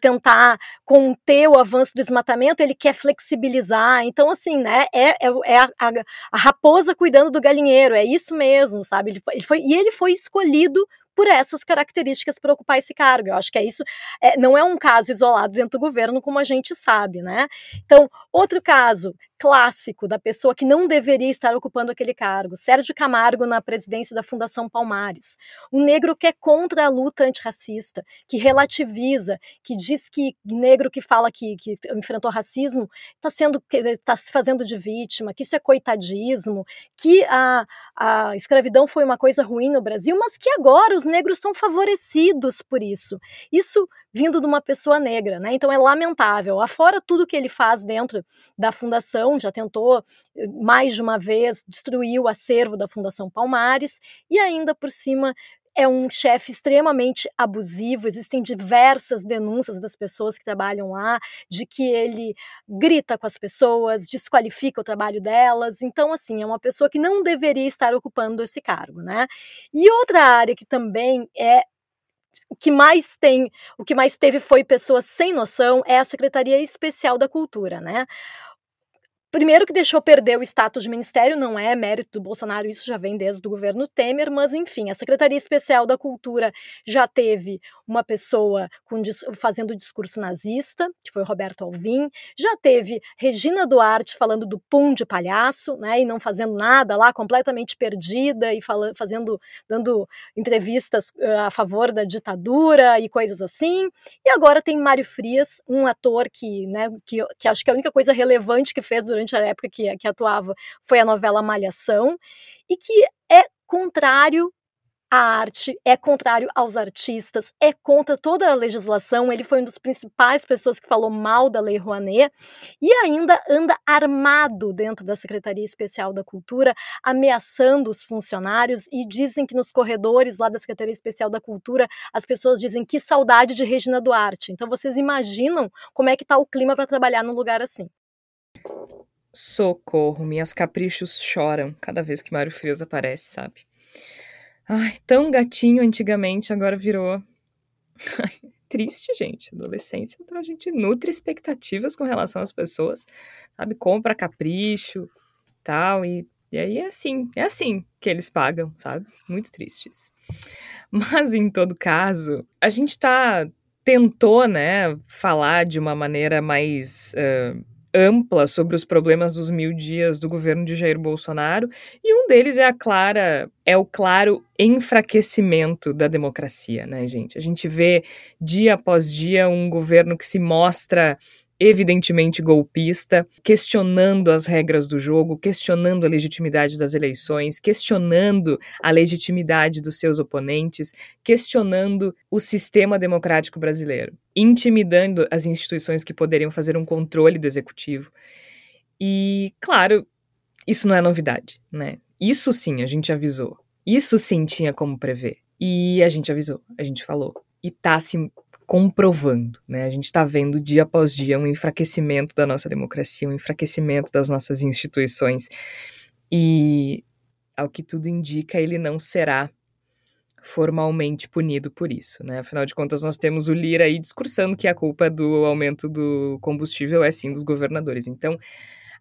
Speaker 8: tentar conter o avanço do desmatamento, ele quer flexibilizar. Então, assim, né, é, é, é a, a, a, raposa cuidando do galinheiro, é isso mesmo, sabe? Ele foi, ele foi, e ele foi escolhido por essas características para ocupar esse cargo. Eu acho que é isso, é, não é um caso isolado dentro do governo, como a gente sabe, né? Então, outro caso, clássico da pessoa que não deveria estar ocupando aquele cargo. Sérgio Camargo na presidência da Fundação Palmares. Um negro que é contra a luta antirracista, que relativiza, que diz que negro que fala que, que enfrentou racismo está sendo está se fazendo de vítima, que isso é coitadismo, que a, a escravidão foi uma coisa ruim no Brasil, mas que agora os negros são favorecidos por isso. Isso vindo de uma pessoa negra, né? Então é lamentável. Afora tudo que ele faz dentro da fundação, já tentou eh, mais de uma vez destruir o acervo da Fundação Palmares e ainda por cima é um chefe extremamente abusivo. Existem diversas denúncias das pessoas que trabalham lá de que ele grita com as pessoas, desqualifica o trabalho delas. Então, assim, é uma pessoa que não deveria estar ocupando esse cargo, né? E outra área que também é o que mais tem, o que mais teve foi pessoas sem noção é a Secretaria Especial da Cultura, né? Primeiro que deixou perder o status de ministério, não é mérito do Bolsonaro, isso já vem desde o governo Temer, mas enfim, a Secretaria Especial da Cultura já teve uma pessoa com, fazendo discurso nazista, que foi o Roberto Alvim, já teve Regina Duarte falando do pum de palhaço, né, e não fazendo nada lá, completamente perdida e fazendo, dando entrevistas uh, a favor da ditadura e coisas assim. E agora tem Mário Frias, um ator que, né, que, que acho que a única coisa relevante que fez durante durante a época que, que atuava foi a novela Malhação, e que é contrário à arte, é contrário aos artistas, é contra toda a legislação. Ele foi uma das principais pessoas que falou mal da Lei Rouanet e ainda anda armado dentro da Secretaria Especial da Cultura, ameaçando os funcionários e dizem que nos corredores lá da Secretaria Especial da Cultura as pessoas dizem que saudade de Regina Duarte. Então vocês imaginam como é que está o clima para trabalhar num lugar assim.
Speaker 2: Socorro, minhas caprichos choram cada vez que Mário Frias aparece, sabe? Ai, tão gatinho antigamente, agora virou. Triste, gente. Adolescência, então a gente nutre expectativas com relação às pessoas, sabe? Compra capricho, tal, e, e aí é assim, é assim que eles pagam, sabe? Muito tristes. Mas em todo caso, a gente tá tentou, né, falar de uma maneira mais uh, ampla sobre os problemas dos mil dias do governo de Jair Bolsonaro, e um deles é a clara, é o claro enfraquecimento da democracia, né, gente? A gente vê dia após dia um governo que se mostra evidentemente golpista, questionando as regras do jogo, questionando a legitimidade das eleições, questionando a legitimidade dos seus oponentes, questionando o sistema democrático brasileiro, intimidando as instituições que poderiam fazer um controle do executivo. E, claro, isso não é novidade, né? Isso sim a gente avisou. Isso sim tinha como prever. E a gente avisou, a gente falou. E tá se comprovando. Né? A gente está vendo dia após dia um enfraquecimento da nossa democracia, um enfraquecimento das nossas instituições. E, ao que tudo indica, ele não será formalmente punido por isso, né? Afinal de contas, nós temos o Lira aí discursando que a culpa do aumento do combustível é sim dos governadores. Então,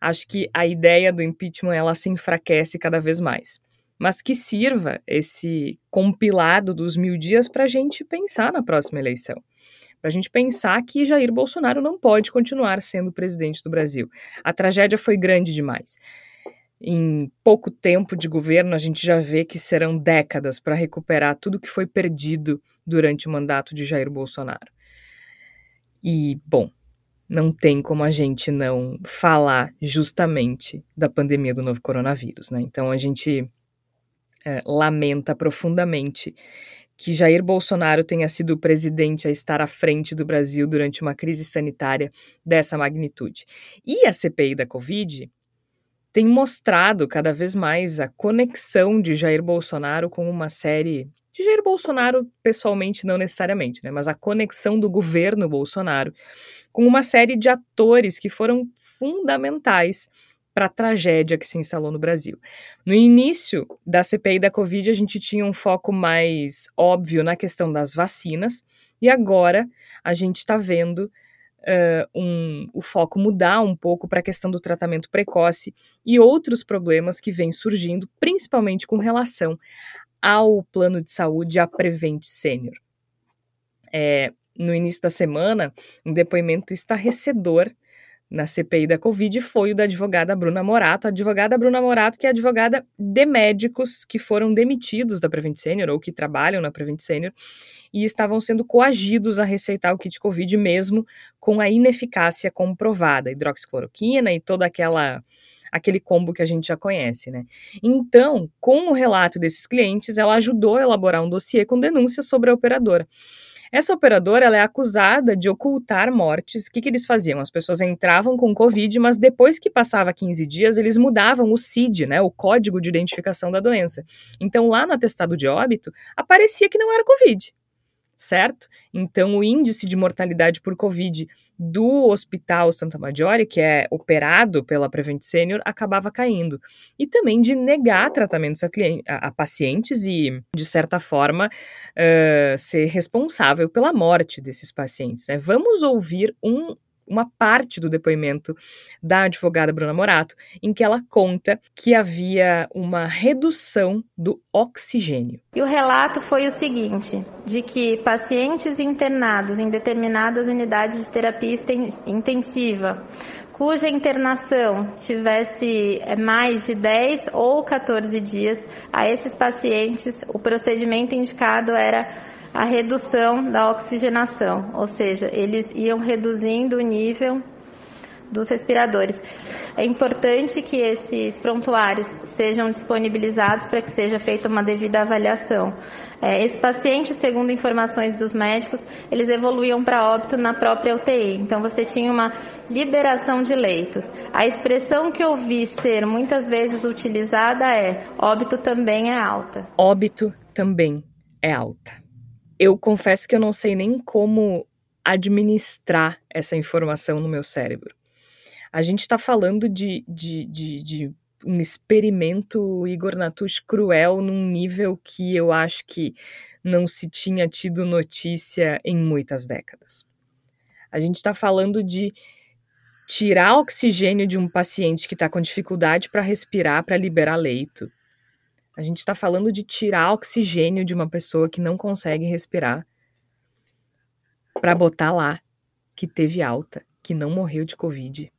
Speaker 2: acho que a ideia do impeachment ela se enfraquece cada vez mais. Mas que sirva esse compilado dos mil dias para a gente pensar na próxima eleição para a gente pensar que Jair Bolsonaro não pode continuar sendo presidente do Brasil. A tragédia foi grande demais. Em pouco tempo de governo, a gente já vê que serão décadas para recuperar tudo que foi perdido durante o mandato de Jair Bolsonaro. E, bom, não tem como a gente não falar justamente da pandemia do novo coronavírus, né? Então a gente é, lamenta profundamente que Jair Bolsonaro tenha sido o presidente a estar à frente do Brasil durante uma crise sanitária dessa magnitude. E a CPI da Covid tem mostrado cada vez mais a conexão de Jair Bolsonaro com uma série. De Jair Bolsonaro, pessoalmente, não necessariamente, né? Mas a conexão do governo Bolsonaro com uma série de atores que foram fundamentais para a tragédia que se instalou no Brasil. No início da CPI da Covid, a gente tinha um foco mais óbvio na questão das vacinas, e agora a gente está vendo Uh, um, o foco mudar um pouco para a questão do tratamento precoce e outros problemas que vêm surgindo, principalmente com relação ao plano de saúde, a Prevent Senior. É, no início da semana, um depoimento estarrecedor na CPI da Covid foi o da advogada Bruna Morato. A advogada Bruna Morato, que é advogada de médicos que foram demitidos da Prevent Senior ou que trabalham na Prevent Senior e estavam sendo coagidos a receitar o kit Covid mesmo com a ineficácia comprovada, hidroxicloroquina e toda aquela aquele combo que a gente já conhece, né? Então, com o relato desses clientes, ela ajudou a elaborar um dossiê com denúncias sobre a operadora. Essa operadora é acusada de ocultar mortes. O que, que eles faziam? As pessoas entravam com Covid, mas depois que passava 15 dias, eles mudavam o CID, né, o código de identificação da doença. Então, lá no atestado de óbito, aparecia que não era Covid certo? Então, o índice de mortalidade por Covid do Hospital Santa Maggiore, que é operado pela Prevent Senior, acabava caindo. E também de negar tratamentos a, a, pacientes e, de certa forma, uh, ser responsável pela morte desses pacientes. Né? Vamos ouvir um uma parte do depoimento da advogada Bruna Morato, em que ela conta que havia uma redução do oxigênio.
Speaker 7: E o relato foi o seguinte: de que pacientes internados em determinadas unidades de terapia intensiva cuja internação tivesse é, mais de 10 ou 14 dias, a esses pacientes o procedimento indicado era a redução da oxigenação, ou seja, eles iam reduzindo o nível dos respiradores. É importante que esses prontuários sejam disponibilizados para que seja feita uma devida avaliação. É, esses pacientes, segundo informações dos médicos, eles evoluíam para óbito na própria UTI. Então você tinha uma liberação de leitos. A expressão que eu vi ser muitas vezes utilizada é óbito também é alta.
Speaker 2: Óbito também é alta eu confesso que eu não sei nem como administrar essa informação no meu cérebro. A gente está falando de, de, de, de, um experimento Igor Natush cruel num nível que eu acho que não se tinha tido notícia em muitas décadas. A gente está falando de tirar oxigênio de um paciente que está com dificuldade para respirar, para liberar leito, a gente está falando de tirar oxigênio de uma pessoa que não consegue respirar para botar lá que teve alta, que não morreu de Covid.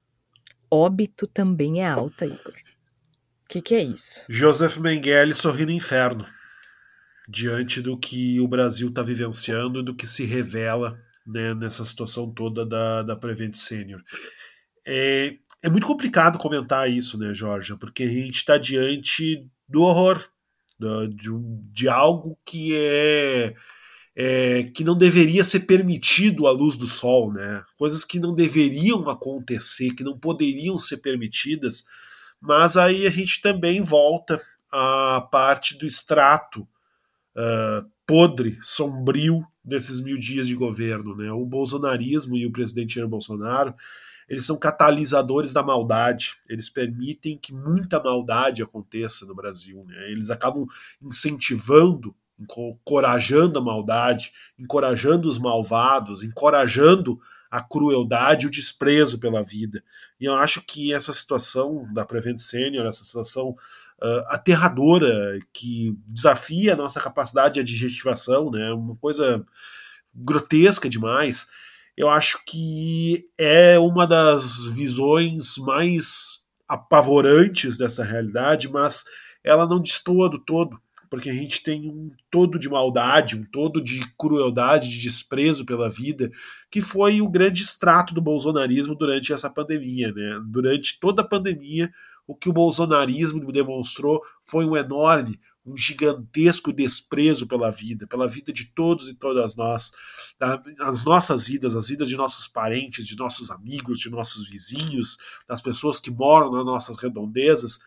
Speaker 2: Óbito também é alta, Igor. O que, que é isso?
Speaker 9: Joseph Mengele sorri no inferno diante do que o Brasil está vivenciando e do que se revela né, nessa situação toda da, da Prevent Senior. É, é muito complicado comentar isso, né, Jorge? Porque a gente está diante do horror, de, de algo que é, é, que não deveria ser permitido à luz do sol, né? Coisas que não deveriam acontecer, que não poderiam ser permitidas, mas aí a gente também volta à parte do extrato uh, podre, sombrio desses mil dias de governo, né? O bolsonarismo e o presidente Jair Bolsonaro eles são catalisadores da maldade. Eles permitem que muita maldade aconteça no Brasil. Né? Eles acabam incentivando, encorajando a maldade, encorajando os malvados, encorajando a crueldade o desprezo pela vida. E eu acho que essa situação da Prevent Senior, essa situação uh, aterradora, que desafia a nossa capacidade de adjetivação, né? uma coisa grotesca demais, eu acho que é uma das visões mais apavorantes dessa realidade, mas ela não destoa do todo, porque a gente tem um todo de maldade, um todo de crueldade, de desprezo pela vida, que foi o grande extrato do bolsonarismo durante essa pandemia. Né? Durante toda a pandemia, o que o bolsonarismo demonstrou foi um enorme um gigantesco desprezo pela vida, pela vida de todos e todas nós, as nossas vidas, as vidas de nossos parentes, de nossos amigos, de nossos vizinhos, das pessoas que moram nas nossas redondezas.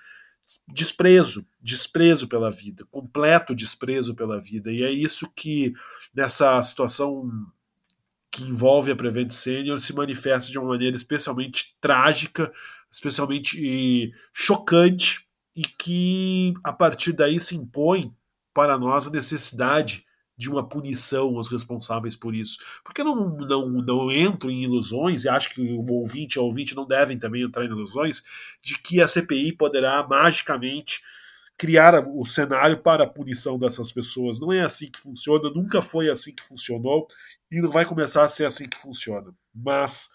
Speaker 9: Desprezo, desprezo pela vida, completo desprezo pela vida. E é isso que, nessa situação que envolve a Prevent Senior, se manifesta de uma maneira especialmente trágica, especialmente chocante e que a partir daí se impõe para nós a necessidade de uma punição aos responsáveis por isso. Porque eu não, não, não entro em ilusões, e acho que o ouvinte e o ouvinte não devem também entrar em ilusões, de que a CPI poderá magicamente criar o cenário para a punição dessas pessoas. Não é assim que funciona, nunca foi assim que funcionou, e não vai começar a ser assim que funciona. Mas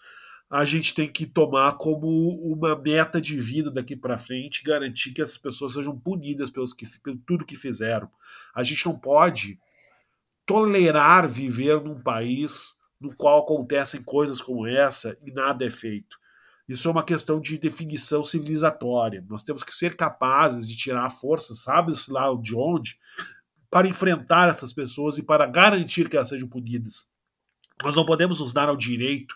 Speaker 9: a gente tem que tomar como uma meta de vida daqui para frente, garantir que essas pessoas sejam punidas pelos que, pelo tudo que fizeram. A gente não pode tolerar viver num país no qual acontecem coisas como essa e nada é feito. Isso é uma questão de definição civilizatória. Nós temos que ser capazes de tirar força, sabe-se lá de onde, para enfrentar essas pessoas e para garantir que elas sejam punidas. Nós não podemos nos dar ao direito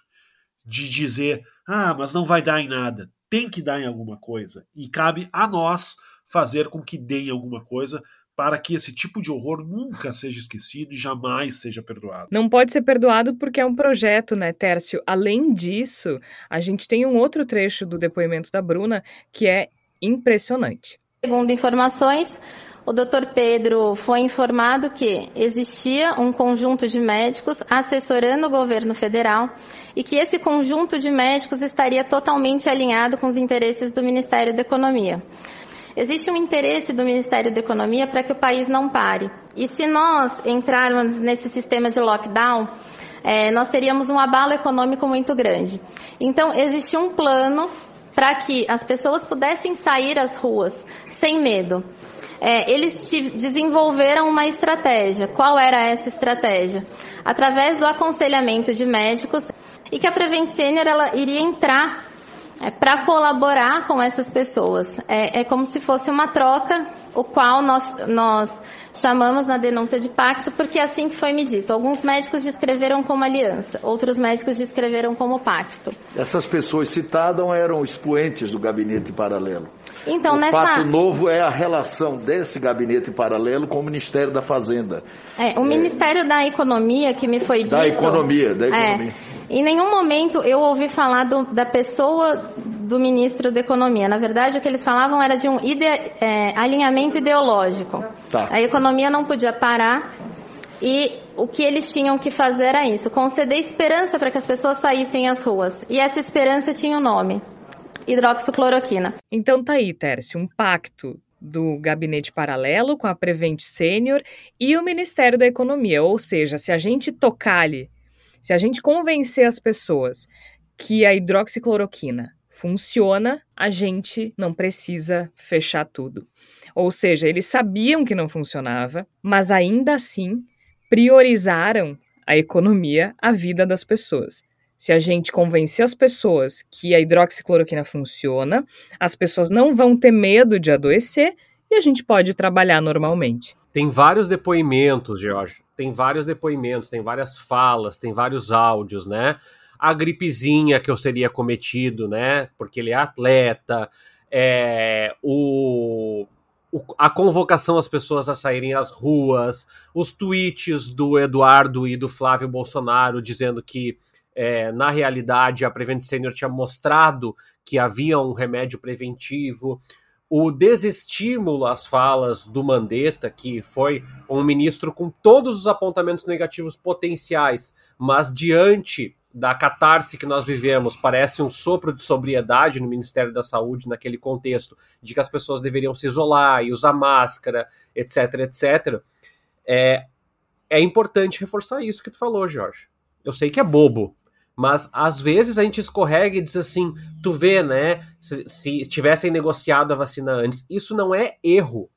Speaker 9: de dizer, ah, mas não vai dar em nada. Tem que dar em alguma coisa. E cabe a nós fazer com que dê em alguma coisa para que esse tipo de horror nunca seja esquecido e jamais seja perdoado.
Speaker 2: Não pode ser perdoado porque é um projeto, né, Tércio? Além disso, a gente tem um outro trecho do depoimento da Bruna que é impressionante.
Speaker 7: Segundo informações, o Dr. Pedro foi informado que existia um conjunto de médicos assessorando o governo federal e que esse conjunto de médicos estaria totalmente alinhado com os interesses do Ministério da Economia. Existe um interesse do Ministério da Economia para que o país não pare. E se nós entrarmos nesse sistema de lockdown, é, nós teríamos um abalo econômico muito grande. Então, existe um plano para que as pessoas pudessem sair às ruas sem medo. É, eles desenvolveram uma estratégia. Qual era essa estratégia? Através do aconselhamento de médicos e que a Prevent Senior ela iria entrar é, para colaborar com essas pessoas. É, é, como se fosse uma troca, o qual nós, nós chamamos na denúncia de pacto, porque é assim que foi me dito. Alguns médicos descreveram como aliança, outros médicos descreveram como pacto.
Speaker 11: Essas pessoas citadas eram expoentes do gabinete paralelo.
Speaker 7: Então,
Speaker 11: o
Speaker 7: nessa...
Speaker 11: fato novo é a relação desse gabinete paralelo com o Ministério da Fazenda.
Speaker 7: É, o é... Ministério da Economia, que me foi dito...
Speaker 11: Da Economia, da é, Economia.
Speaker 7: É, em nenhum momento eu ouvi falar do, da pessoa do ministro da Economia. Na verdade, o que eles falavam era de um ide é, alinhamento ideológico. Tá. A economia não podia parar e o que eles tinham que fazer era isso: conceder esperança para que as pessoas saíssem às ruas. E essa esperança tinha um nome: hidroxicloroquina.
Speaker 2: Então tá aí, Tércio, um pacto do gabinete paralelo com a Prevent Senior e o Ministério da Economia. Ou seja, se a gente tocar ali, se a gente convencer as pessoas que a hidroxicloroquina funciona, a gente não precisa fechar tudo. Ou seja, eles sabiam que não funcionava, mas ainda assim priorizaram a economia, a vida das pessoas. Se a gente convencer as pessoas que a hidroxicloroquina funciona, as pessoas não vão ter medo de adoecer e a gente pode trabalhar normalmente.
Speaker 10: Tem vários depoimentos, Jorge. Tem vários depoimentos, tem várias falas, tem vários áudios, né? A gripezinha que eu seria cometido, né? Porque ele é atleta, é, o a convocação às pessoas a saírem às ruas, os tweets do Eduardo e do Flávio Bolsonaro dizendo que, é, na realidade, a Prevent Senior tinha mostrado que havia um remédio preventivo, o desestímulo às falas do Mandetta, que foi um ministro com todos os apontamentos negativos potenciais, mas diante da catarse que nós vivemos parece um sopro de sobriedade no Ministério da Saúde naquele contexto de que as pessoas deveriam se isolar e usar máscara, etc, etc. É, é importante reforçar isso que tu falou, Jorge. Eu sei que é bobo, mas às vezes a gente escorrega e diz assim: tu vê, né? Se, se tivessem negociado a vacina antes, isso não é erro,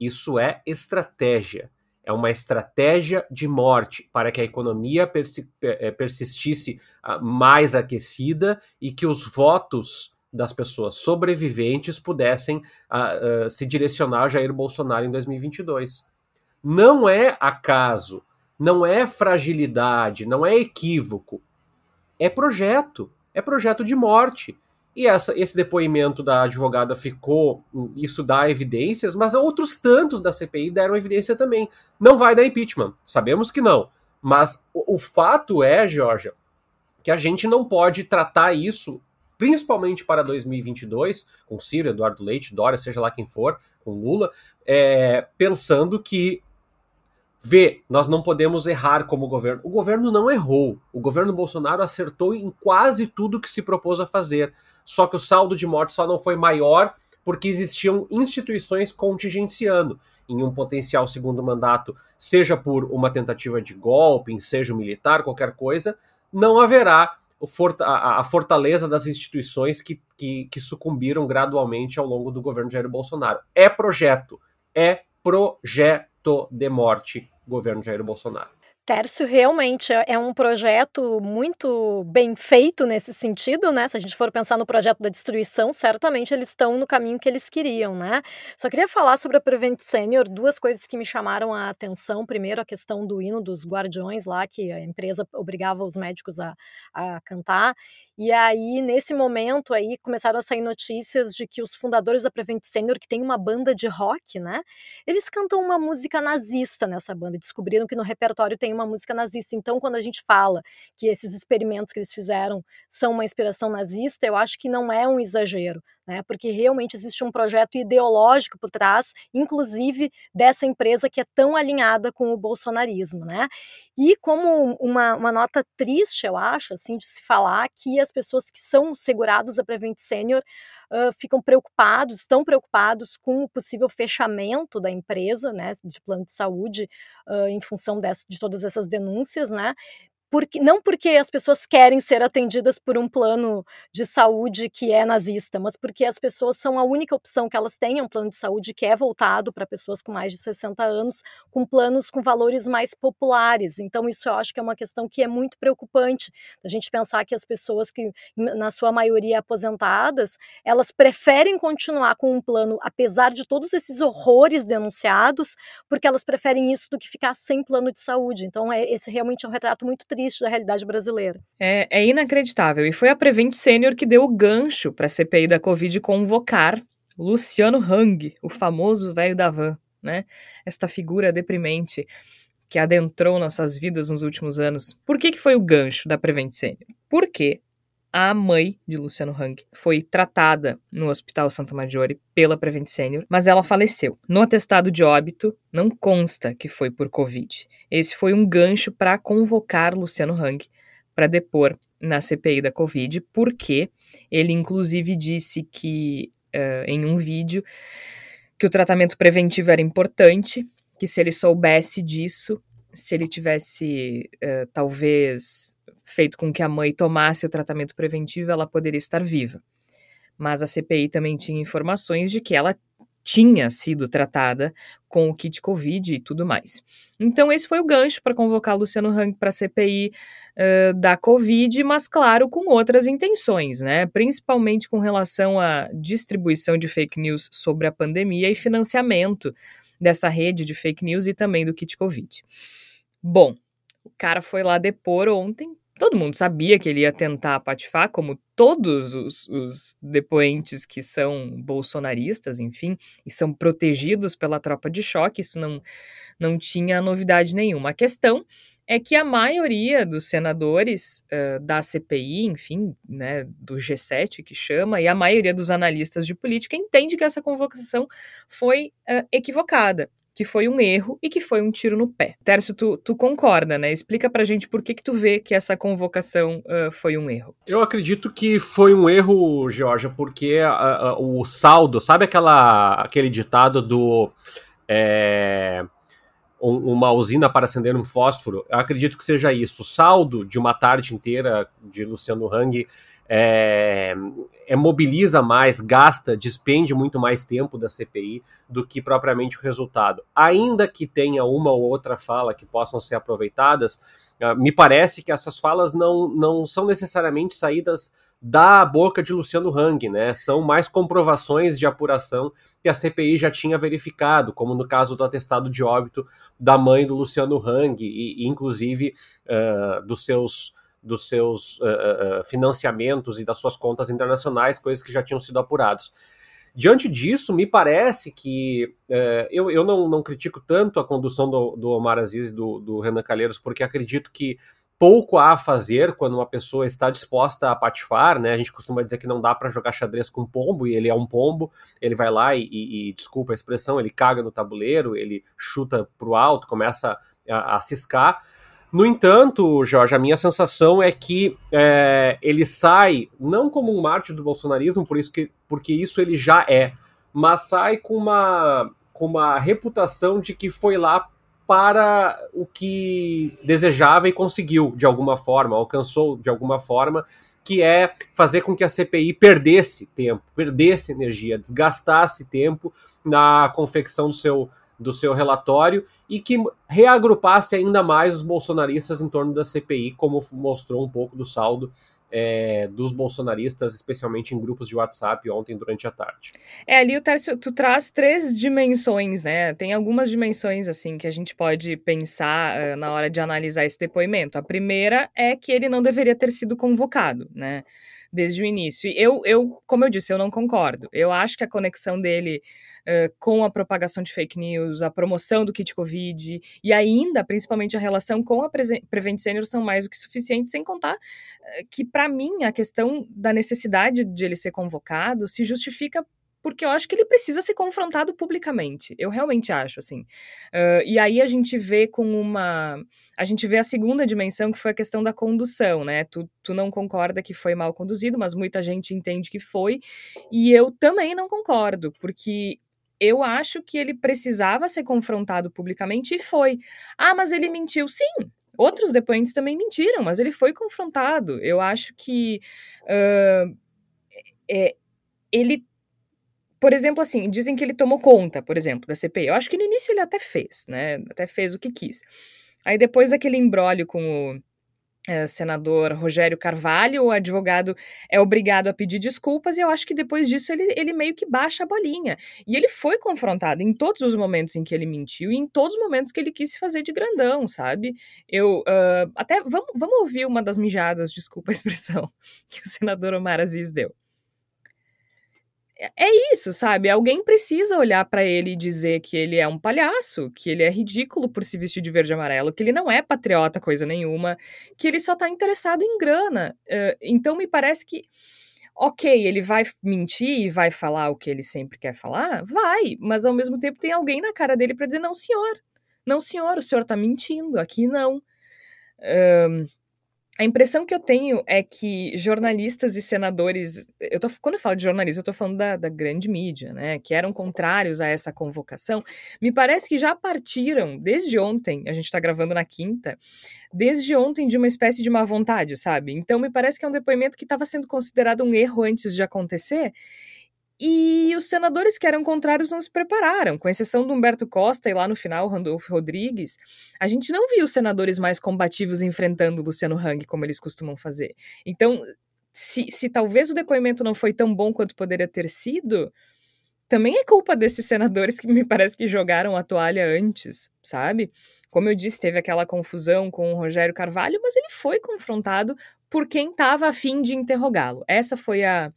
Speaker 10: isso é estratégia é uma estratégia de morte para que a economia eh, persistisse ah, mais aquecida e que os votos das pessoas sobreviventes pudessem uh, uh, se direcionar a Jair Bolsonaro em 2022. Não é acaso, não é fragilidade, não é equívoco. É projeto, é projeto de morte. E essa, esse depoimento da advogada ficou, isso dá evidências, mas outros tantos da CPI deram evidência também. Não vai dar impeachment, sabemos que não. Mas o, o fato é, Georgia, que a gente não pode tratar isso, principalmente para 2022, com Ciro, Eduardo Leite, Dória, seja lá quem for, com Lula, é, pensando que Vê, nós não podemos errar como governo. O governo não errou. O governo Bolsonaro acertou em quase tudo que se propôs a fazer. Só que o saldo de mortes só não foi maior porque existiam instituições contingenciando em um potencial segundo mandato, seja por uma tentativa de golpe, seja militar, qualquer coisa, não haverá a, fortaleza das instituições que, que, que sucumbiram gradualmente ao longo do governo de Jair Bolsonaro. É projeto, é projeto de morte, governo Jair Bolsonaro.
Speaker 8: Tércio realmente é, é um projeto muito bem feito nesse sentido, né? Se a gente for pensar no projeto da destruição, certamente eles estão no caminho que eles queriam, né? Só queria falar sobre a Prevent Senior, duas coisas que me chamaram a atenção. Primeiro, a questão do hino dos guardiões lá, que a empresa obrigava os médicos a, a cantar. E aí, nesse momento aí, começaram a sair notícias de que os fundadores da Prevent Senior, que tem uma banda de rock, né? Eles cantam uma música nazista nessa banda. Descobriram que no repertório tem uma música nazista. Então, quando a gente fala que esses experimentos que eles fizeram são uma inspiração nazista, eu acho que não é um exagero né? Porque realmente existe um projeto ideológico por trás, inclusive dessa empresa que é tão alinhada com o bolsonarismo, né? E como uma, uma nota triste, eu acho, assim, de se falar que as pessoas que são segurados a Prevent Senior uh, ficam preocupados, estão preocupados com o possível fechamento da empresa, né, de plano de saúde, uh, em função dessa, de todas essas denúncias, né? Porque, não porque as pessoas querem ser atendidas por um plano de saúde que é nazista, mas porque as pessoas são a única opção que elas têm, um plano de saúde que é voltado para pessoas com mais de 60 anos, com planos com valores mais populares. Então, isso eu acho que é uma questão que é muito preocupante, a gente pensar que as pessoas que, na sua maioria aposentadas, elas preferem continuar com um plano, apesar de todos esses horrores denunciados, porque elas preferem isso do que ficar sem plano de saúde. Então, é, esse realmente é um retrato muito triste triste da realidade brasileira.
Speaker 2: É, é inacreditável. E foi a Prevent Sênior que deu o gancho para a CPI da Covid convocar Luciano Hang, o famoso velho da van, né? Esta figura deprimente que adentrou nossas vidas nos últimos anos. Por que, que foi o gancho da Prevent Sênior? Porque a mãe de Luciano Hang foi tratada no Hospital Santa Maggiore pela Prevent Senior, mas ela faleceu. No atestado de óbito não consta que foi por Covid. Esse foi um gancho para convocar Luciano Hang para depor na CPI da Covid, porque ele inclusive disse que uh, em um vídeo que o tratamento preventivo era importante, que se ele soubesse disso, se ele tivesse uh, talvez feito com que a mãe tomasse o tratamento preventivo, ela poderia estar viva. Mas a CPI também tinha informações de que ela tinha sido tratada com o kit Covid e tudo mais. Então, esse foi o gancho para convocar Luciano Hang para a CPI uh, da Covid, mas, claro, com outras intenções, né? Principalmente com relação à distribuição de fake news sobre a pandemia e financiamento dessa rede de fake news e também do kit Covid. Bom, o cara foi lá depor ontem, Todo mundo sabia que ele ia tentar patifar, como todos os, os, depoentes que são bolsonaristas, enfim, e são protegidos pela tropa de choque, isso não, não tinha novidade nenhuma. A questão é que a maioria dos senadores uh, da CPI, enfim, né, do G7 que chama, e a maioria dos analistas de política entende que essa convocação foi uh, equivocada que foi um erro e que foi um tiro no pé. Tércio, tu, tu concorda, né? Explica pra gente por que que tu vê que essa convocação uh, foi um erro.
Speaker 10: Eu acredito que foi um erro, Georgia, porque o saldo, sabe aquela, aquele ditado do... É, uma usina para acender um fósforo, eu acredito que seja isso. O saldo de uma tarde inteira de Luciano Hang é, é, mobiliza mais, gasta, despende muito mais tempo da CPI do que propriamente o resultado. Ainda que tenha uma ou outra fala que possam ser aproveitadas, uh, me parece que essas falas não, não são necessariamente saídas da boca de Luciano Hang, né? São mais comprovações de apuração que a CPI já tinha verificado, como no caso do atestado de óbito da mãe do Luciano Hang e, e inclusive, uh, dos seus dos seus uh, uh, financiamentos e das suas contas internacionais, coisas que já tinham sido apurados. Diante disso, me parece que uh, eu, eu não, não critico tanto a condução do, do Omar Aziz e do, do Renan Calheiros, porque acredito que pouco há a fazer quando uma pessoa está disposta a patifar, né? A gente costuma dizer que não dá para jogar xadrez com pombo, e ele é um pombo, ele vai lá e, e, e, desculpa a expressão, ele caga no tabuleiro, ele chuta pro alto, começa a, a ciscar. No entanto, Jorge, a minha sensação é que é, ele sai não como um mártir do bolsonarismo, por isso que, porque isso ele já é, mas sai com uma, com uma reputação de que foi lá para o que desejava e conseguiu de alguma forma, alcançou de alguma forma, que é fazer com que a CPI perdesse tempo, perdesse energia, desgastasse tempo na confecção do seu, do seu relatório e que reagrupasse ainda mais os bolsonaristas em torno da CPI, como mostrou um pouco do saldo é, dos bolsonaristas, especialmente em grupos de WhatsApp ontem durante a tarde.
Speaker 2: É, ali o Tércio, tu traz três dimensões, né? Tem algumas dimensões, assim, que a gente pode pensar uh, na hora de analisar esse depoimento. A primeira é que ele não deveria ter sido convocado, né? Desde o início. E eu, eu, como eu disse, eu não concordo. Eu acho que a conexão dele uh, com a propagação de fake news, a promoção do kit Covid e ainda, principalmente, a relação com a Prevent Senior são mais do que suficientes, sem contar uh, que, para mim, a questão da necessidade de ele ser convocado se justifica porque eu acho que ele precisa ser confrontado publicamente. Eu realmente acho, assim. Uh, e aí a gente vê com uma. A gente vê a segunda dimensão, que foi a questão da condução, né? Tu, tu não concorda que foi mal conduzido, mas muita gente entende que foi. E eu também não concordo, porque eu acho que ele precisava ser confrontado publicamente e foi. Ah, mas ele mentiu. Sim, outros depoentes também mentiram, mas ele foi confrontado. Eu acho que uh, é, ele. Por exemplo, assim, dizem que ele tomou conta, por exemplo, da CPI. Eu acho que no início ele até fez, né? Até fez o que quis. Aí depois daquele embrólio com o senador Rogério Carvalho, o advogado é obrigado a pedir desculpas e eu acho que depois disso ele, ele meio que baixa a bolinha. E ele foi confrontado em todos os momentos em que ele mentiu e em todos os momentos que ele quis se fazer de grandão, sabe? Eu uh, até vamos, vamos ouvir uma das mijadas, desculpa a expressão, que o senador Omar Aziz deu é isso, sabe? Alguém precisa olhar para ele e dizer que ele é um palhaço, que ele é ridículo por se vestir de verde e amarelo, que ele não é patriota coisa nenhuma, que ele só tá interessado em grana. Uh, então me parece que, ok, ele vai mentir e vai falar o que ele sempre quer falar? Vai, mas ao mesmo tempo tem alguém na cara dele para dizer: não, senhor, não, senhor, o senhor tá mentindo, aqui não. Uh, a impressão que eu tenho é que jornalistas e senadores, eu tô, quando eu falo de jornalistas, eu estou falando da, da, grande mídia, né, que eram contrários a essa convocação, me parece que já partiram, desde ontem, a gente está gravando na quinta, desde ontem de uma espécie de má vontade, sabe? Então me parece que é um depoimento que estava sendo considerado um erro antes de acontecer, e os senadores que eram contrários não se prepararam, com exceção do Humberto Costa e lá no final Randolfo Rodrigues. A gente não viu os senadores mais combativos enfrentando Luciano Hang como eles costumam fazer. Então, se, se talvez o depoimento não foi tão bom quanto poderia ter sido, também é culpa desses senadores que me parece que jogaram a toalha antes, sabe? Como eu disse, teve aquela confusão com o Rogério Carvalho, mas ele foi confrontado por quem estava afim de interrogá-lo. Essa foi a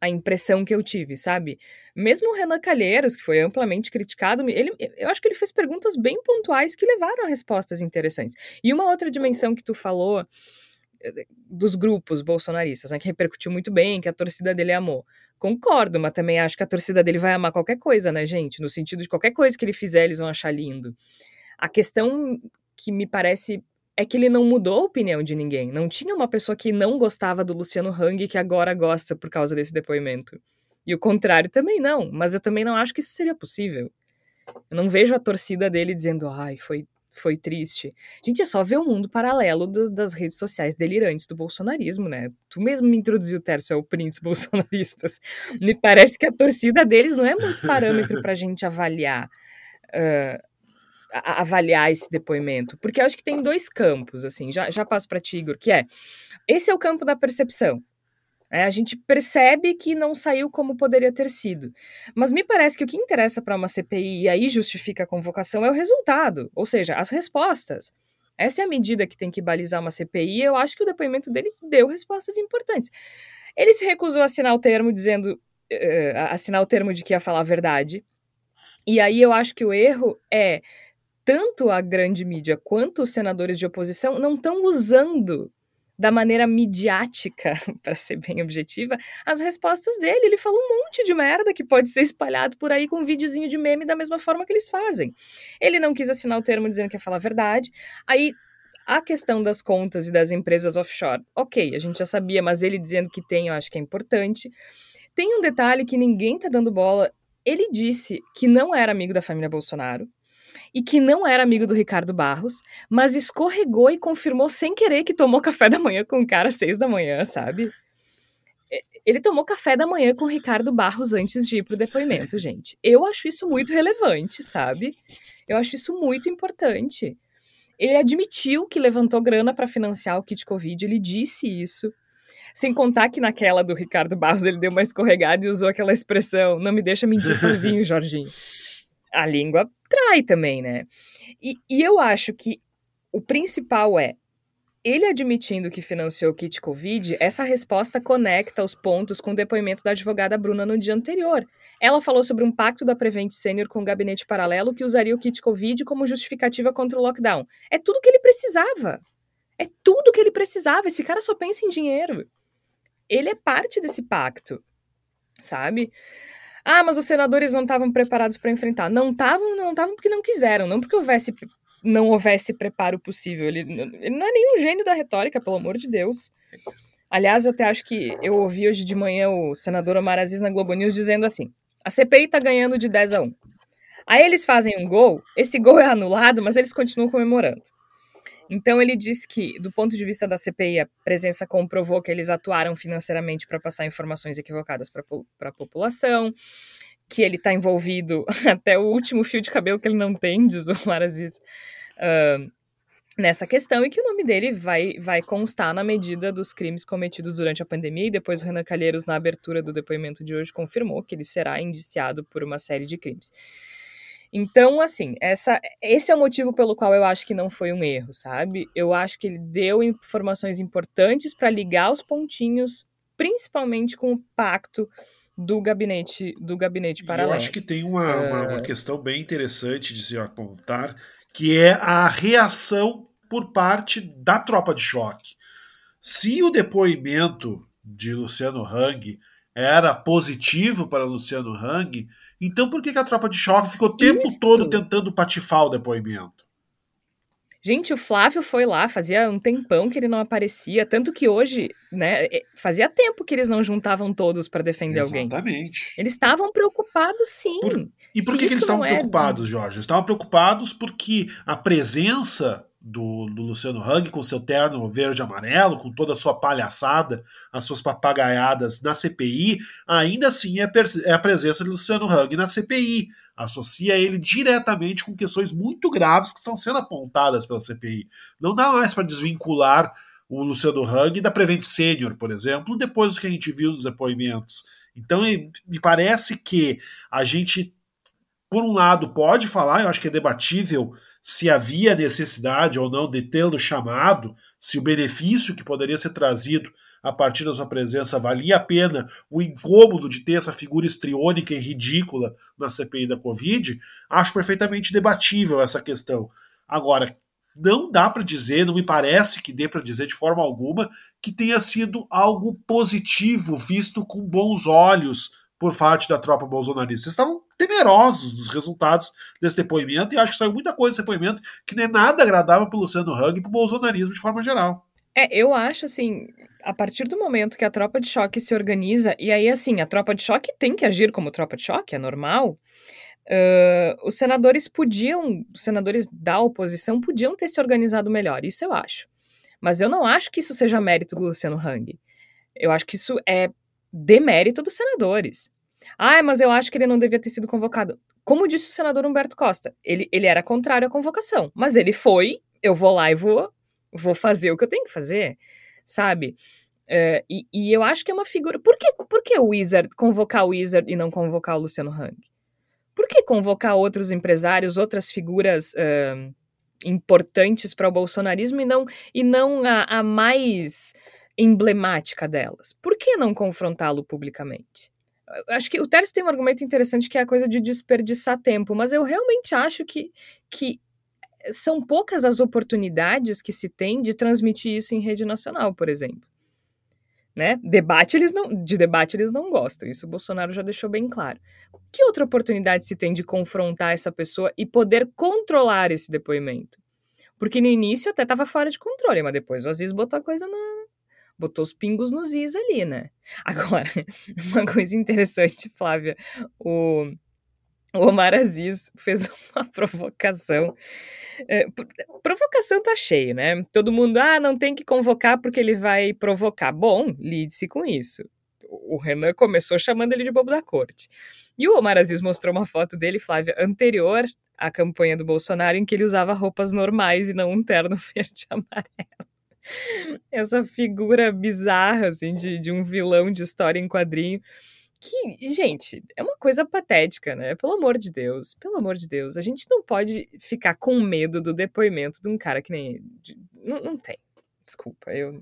Speaker 2: a impressão que eu tive, sabe? Mesmo o Renan Calheiros, que foi amplamente criticado, ele, eu acho que ele fez perguntas bem pontuais que levaram a respostas interessantes. E uma outra dimensão que tu falou eh, dos grupos bolsonaristas, né, que repercutiu muito bem, que a torcida dele amou. Concordo, mas também acho que a torcida dele vai amar qualquer coisa, né, gente? No sentido de qualquer coisa que ele fizer, eles vão achar lindo. A questão que me parece é que ele não mudou a opinião de ninguém. Não tinha uma pessoa que não gostava do Luciano Hang que agora gosta por causa desse depoimento. E o contrário também não, mas eu também não acho que isso seria possível. Eu não vejo a torcida dele dizendo, ai, foi, foi triste. Gente, é só ver o mundo paralelo do, das redes sociais delirantes do bolsonarismo, né? Tu mesmo me introduziu, Tércio, ao Prince bolsonaristas. Me parece que a torcida deles não é muito parâmetro pra gente avaliar. Uh, a, avaliar esse depoimento? Porque eu acho que tem dois campos, assim, já, já passo para ti, Igor, que é, esse é o campo da percepção. É, a gente percebe que não saiu como poderia ter sido. Mas me parece que o que interessa para uma CPI e aí justifica a convocação é o resultado, ou seja, as respostas. Essa é a medida que tem que balizar uma CPI e eu acho que o depoimento dele deu respostas importantes. Ele se recusou a assinar o termo dizendo. Uh, assinar o termo de que ia falar a verdade. E aí eu acho que o erro é tanto a grande mídia quanto os senadores de oposição não estão usando da maneira midiática, para ser bem objetiva, as respostas dele. Ele falou um monte de merda que pode ser espalhado por aí com um videozinho de meme da mesma forma que eles fazem. Ele não quis assinar o termo dizendo que ia falar a verdade. Aí a questão das contas e das empresas offshore, ok, a gente já sabia, mas ele dizendo que tem, eu acho que é importante. Tem um detalhe que ninguém tá dando bola. Ele disse que não era amigo da família Bolsonaro, e que não era amigo do Ricardo Barros, mas escorregou e confirmou sem querer que tomou café da manhã com o cara às seis da manhã, sabe? Ele tomou café da manhã com o Ricardo Barros antes de ir pro depoimento, gente. Eu acho isso muito relevante, sabe? Eu acho isso muito importante. Ele admitiu que levantou grana para financiar o kit Covid, ele disse isso. Sem contar que naquela do Ricardo Barros ele deu uma escorregada e usou aquela expressão: não me deixa mentir sozinho, Jorginho. A língua trai também, né? E, e eu acho que o principal é ele admitindo que financiou o kit Covid, essa resposta conecta os pontos com o depoimento da advogada Bruna no dia anterior. Ela falou sobre um pacto da Prevent Senior com o gabinete paralelo que usaria o kit Covid como justificativa contra o lockdown. É tudo que ele precisava. É tudo que ele precisava. Esse cara só pensa em dinheiro. Ele é parte desse pacto, sabe? Ah, mas os senadores não estavam preparados para enfrentar. Não estavam, não estavam porque não quiseram, não porque houvesse não houvesse preparo possível. Ele, ele não é nenhum gênio da retórica, pelo amor de Deus. Aliás, eu até acho que eu ouvi hoje de manhã o senador Omar Aziz na Globo News dizendo assim: a CPI tá ganhando de 10 a 1. Aí eles fazem um gol, esse gol é anulado, mas eles continuam comemorando. Então ele diz que, do ponto de vista da CPI, a presença comprovou que eles atuaram financeiramente para passar informações equivocadas para a população que ele está envolvido até o último fio de cabelo que ele não tem, diz o Omar Aziz, uh, nessa questão e que o nome dele vai, vai constar na medida dos crimes cometidos durante a pandemia e depois o Renan Calheiros, na abertura do depoimento de hoje, confirmou que ele será indiciado por uma série de crimes. Então, assim, essa, esse é o motivo pelo qual eu acho que não foi um erro, sabe? Eu acho que ele deu informações importantes para ligar os pontinhos, principalmente com o pacto do gabinete do gabinete paralelo.
Speaker 9: Eu acho que tem uma, uma, uma, questão bem interessante de se apontar, que é a reação por parte da tropa de choque. Se o depoimento de Luciano Hang era positivo para Luciano Hang, então por que, que a tropa de choque ficou o tempo Isso. todo tentando patifar o depoimento?
Speaker 2: Gente, o Flávio foi lá, fazia um tempão que ele não aparecia, tanto que hoje, né, é, fazia tempo que eles não juntavam todos para defender
Speaker 9: Exatamente.
Speaker 2: alguém.
Speaker 9: Exatamente.
Speaker 2: Eles estavam preocupados, sim.
Speaker 9: Por... E por que, que eles estavam é... preocupados, Jorge? Eles estavam preocupados porque a presença do, do, Luciano Hang com seu terno verde e amarelo, com toda a sua palhaçada, as suas papagaiadas na CPI, ainda assim é, é a presença de Luciano Hang na CPI associa ele diretamente com questões muito graves que estão sendo apontadas pela CPI. Não dá mais para desvincular o Luciano Hang da Prevent Senior, por exemplo, depois do que a gente viu dos depoimentos. Então, me parece que a gente, por um lado, pode falar, eu acho que é debatível se havia necessidade ou não de tê-lo chamado, se o benefício que poderia ser trazido a partir da sua presença, valia a pena o incômodo de ter essa figura estriônica e ridícula na CPI da Covid, acho perfeitamente debatível essa questão. Agora, não dá para dizer, não me parece que dê para dizer de forma alguma que tenha sido algo positivo, visto com bons olhos por parte da tropa bolsonarista. Vocês estavam temerosos dos resultados desse depoimento e acho que saiu muita coisa desse depoimento que não é nada agradável para Luciano Hang e para o bolsonarismo de forma geral.
Speaker 2: É, eu acho assim, a partir do momento que a tropa de choque se organiza, e aí, assim, a tropa de choque tem que agir como tropa de choque, é normal. Uh, os senadores podiam, os senadores da oposição podiam ter se organizado melhor, isso eu acho. Mas eu não acho que isso seja mérito do Luciano Hang. Eu acho que isso é demérito dos senadores. Ah, mas eu acho que ele não devia ter sido convocado. Como disse o senador Humberto Costa, ele, ele era contrário à convocação, mas ele foi, eu vou lá e vou, vou fazer o que eu tenho que fazer sabe? Uh, e, e, eu acho que é uma figura. Por que, por que o Wizard convocar o Wizard e não convocar o Luciano Hang? Por que convocar outros empresários, outras figuras uh, importantes para o bolsonarismo e não, e não a, a mais emblemática delas? Por que não confrontá-lo publicamente? Acho que o Teres tem um argumento interessante que é a coisa de desperdiçar tempo, mas eu realmente acho que, que são poucas as oportunidades que se tem de transmitir isso em rede nacional, por exemplo. Né? Debate eles não, de debate eles não gostam, isso o Bolsonaro já deixou bem claro. Que outra oportunidade se tem de confrontar essa pessoa e poder controlar esse depoimento? Porque no início até estava fora de controle, mas depois o Aziz botou a coisa na. Botou os pingos nos is ali, né? Agora, uma coisa interessante, Flávia, o Omar Aziz fez uma provocação. É, provocação tá cheio, né? Todo mundo, ah, não tem que convocar porque ele vai provocar. Bom, lide-se com isso. O Renan começou chamando ele de bobo da corte. E o Omar Aziz mostrou uma foto dele, Flávia, anterior à campanha do Bolsonaro, em que ele usava roupas normais e não um terno verde e amarelo. Essa figura bizarra, assim, de, de um vilão de história em quadrinho que, gente, é uma coisa patética, né? Pelo amor de Deus, pelo amor de Deus, a gente não pode ficar com medo do depoimento de um cara que nem. De, não, não tem. Desculpa, eu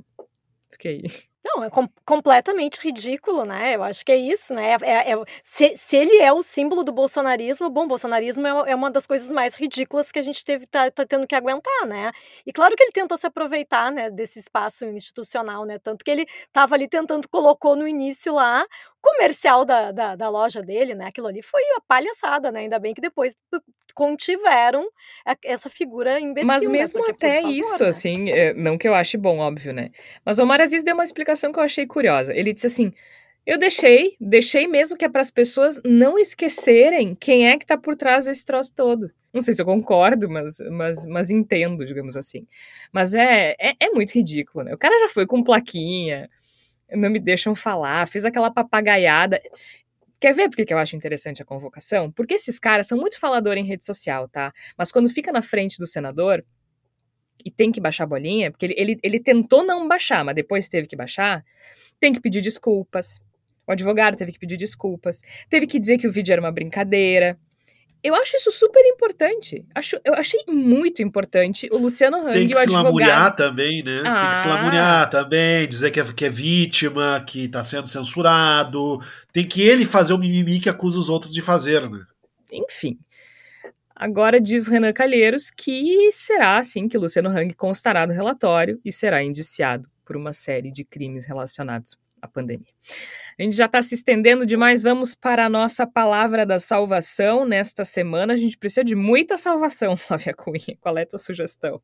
Speaker 2: fiquei.
Speaker 8: Não, é com completamente ridículo, né? Eu acho que é isso, né? É, é, é, se, se, ele é o símbolo do bolsonarismo, bom, bolsonarismo é, é, uma das coisas mais ridículas que a gente teve, tá, tá, tendo que aguentar, né? E claro que ele tentou se aproveitar, né, desse espaço institucional, né? Tanto que ele estava ali tentando, colocou no início lá comercial da, da, da, loja dele, né? Aquilo ali foi a palhaçada, né? Ainda bem que depois contiveram essa figura imbecil.
Speaker 2: Mas
Speaker 8: né?
Speaker 2: mesmo
Speaker 8: Porque,
Speaker 2: até
Speaker 8: favor,
Speaker 2: isso,
Speaker 8: né?
Speaker 2: assim, é, não que eu ache bom, óbvio, né? Mas o Omar Aziz deu uma explicação que eu achei curiosa. Ele disse assim: eu deixei, deixei mesmo que é para as pessoas não esquecerem quem é que tá por trás desse troço todo. Não sei se eu concordo, mas, mas, mas entendo, digamos assim. Mas é, é, é muito ridículo, né? O cara já foi com plaquinha não me deixam falar, fez aquela papagaiada. Quer ver por que eu acho interessante a convocação? Porque esses caras são muito falador em rede social, tá? Mas quando fica na frente do senador e tem que baixar a bolinha, porque ele, ele, ele tentou não baixar, mas depois teve que baixar, tem que pedir desculpas. O advogado teve que pedir desculpas, teve que dizer que o vídeo era uma brincadeira, eu acho isso super importante. Acho, eu achei muito importante o Luciano Hang,
Speaker 9: Tem que
Speaker 2: o
Speaker 9: se lamuriar também, né?
Speaker 2: Ah.
Speaker 9: Tem que se lamuriar também, dizer que é, que é vítima, que tá sendo censurado. Tem que ele fazer o mimimi que acusa os outros de fazer, né?
Speaker 2: Enfim. Agora diz Renan Calheiros que será, assim, que Luciano Hang constará no relatório e será indiciado por uma série de crimes relacionados à pandemia. A gente já está se estendendo demais, vamos para a nossa palavra da salvação. Nesta semana a gente precisa de muita salvação, Flávia Cunha. Qual é a tua sugestão?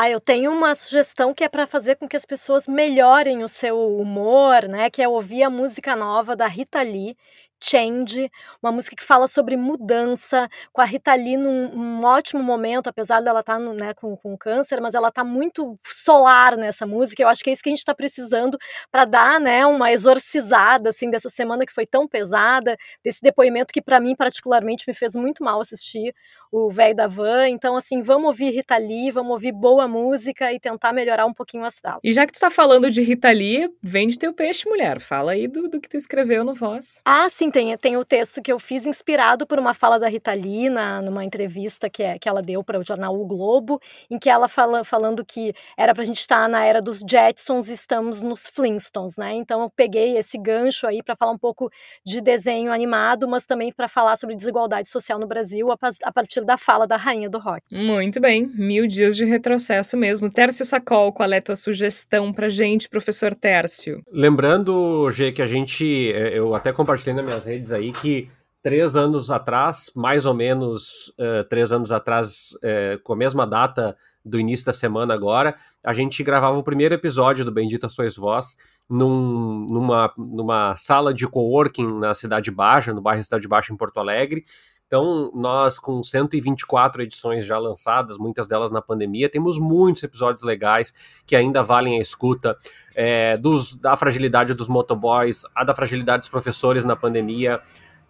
Speaker 8: Ah, eu tenho uma sugestão que é para fazer com que as pessoas melhorem o seu humor, né? Que é ouvir a música nova da Rita Lee, Change, uma música que fala sobre mudança, com a Rita Lee num um ótimo momento, apesar dela estar tá né, com, com câncer, mas ela está muito solar nessa música. Eu acho que é isso que a gente está precisando para dar né, uma exorcizada assim dessa semana que foi tão pesada, desse depoimento que para mim particularmente me fez muito mal assistir o velho da van. Então assim, vamos ouvir Rita Lee, vamos ouvir boa música e tentar melhorar um pouquinho o astral.
Speaker 2: E já que tu está falando de Rita Lee, vende teu peixe, mulher. Fala aí do, do que tu escreveu no Voz.
Speaker 8: Ah, sim, tem, tem o texto que eu fiz inspirado por uma fala da Rita Lee na, numa entrevista que, é, que ela deu para o jornal O Globo, em que ela fala falando que era para a gente estar na era dos Jetsons e estamos nos Flintstones, né? Então eu peguei esse gancho aí para falar um pouco de desenho animado, mas também para falar sobre desigualdade social no Brasil a, a partir da fala da rainha do rock.
Speaker 2: Muito bem, mil dias de retrocesso mesmo. Tércio Sacol, qual é a tua sugestão para gente, professor Tércio?
Speaker 10: Lembrando, G, que a gente, é, eu até compartilhei nas redes aí que três anos atrás, mais ou menos uh, três anos atrás, uh, com a mesma data do início da semana agora, a gente gravava o primeiro episódio do Bendita Sois Vós num, numa, numa sala de coworking na Cidade Baixa, no bairro Cidade Baixa, em Porto Alegre. Então, nós, com 124 edições já lançadas, muitas delas na pandemia, temos muitos episódios legais que ainda valem a escuta. É, dos, da fragilidade dos motoboys, a da fragilidade dos professores na pandemia,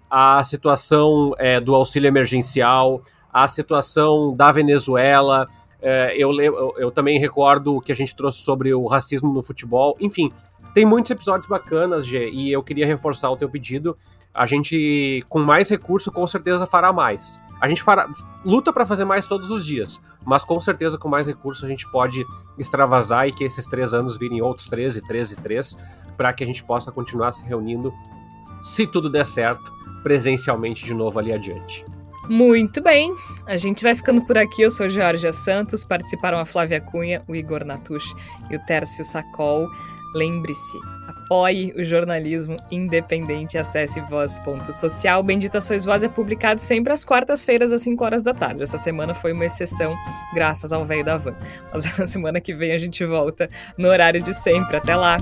Speaker 10: a situação é, do auxílio emergencial, a situação da Venezuela. É, eu, eu, eu também recordo que a gente trouxe sobre o racismo no futebol. Enfim, tem muitos episódios bacanas, Gê, e eu queria reforçar o teu pedido a gente, com mais recurso, com certeza fará mais. A gente fará, luta para fazer mais todos os dias, mas com certeza com mais recurso a gente pode extravasar e que esses três anos virem outros 13, 13, 3, para que a gente possa continuar se reunindo, se tudo der certo, presencialmente de novo ali adiante.
Speaker 2: Muito bem, a gente vai ficando por aqui. Eu sou Georgia Santos, participaram a Flávia Cunha, o Igor Natush e o Tércio Sacol. Lembre-se, apoie o jornalismo independente. Acesse voz.social. Bendita Sois Voz é publicado sempre às quartas-feiras, às 5 horas da tarde. Essa semana foi uma exceção, graças ao velho da van. Mas na semana que vem a gente volta no horário de sempre. Até lá!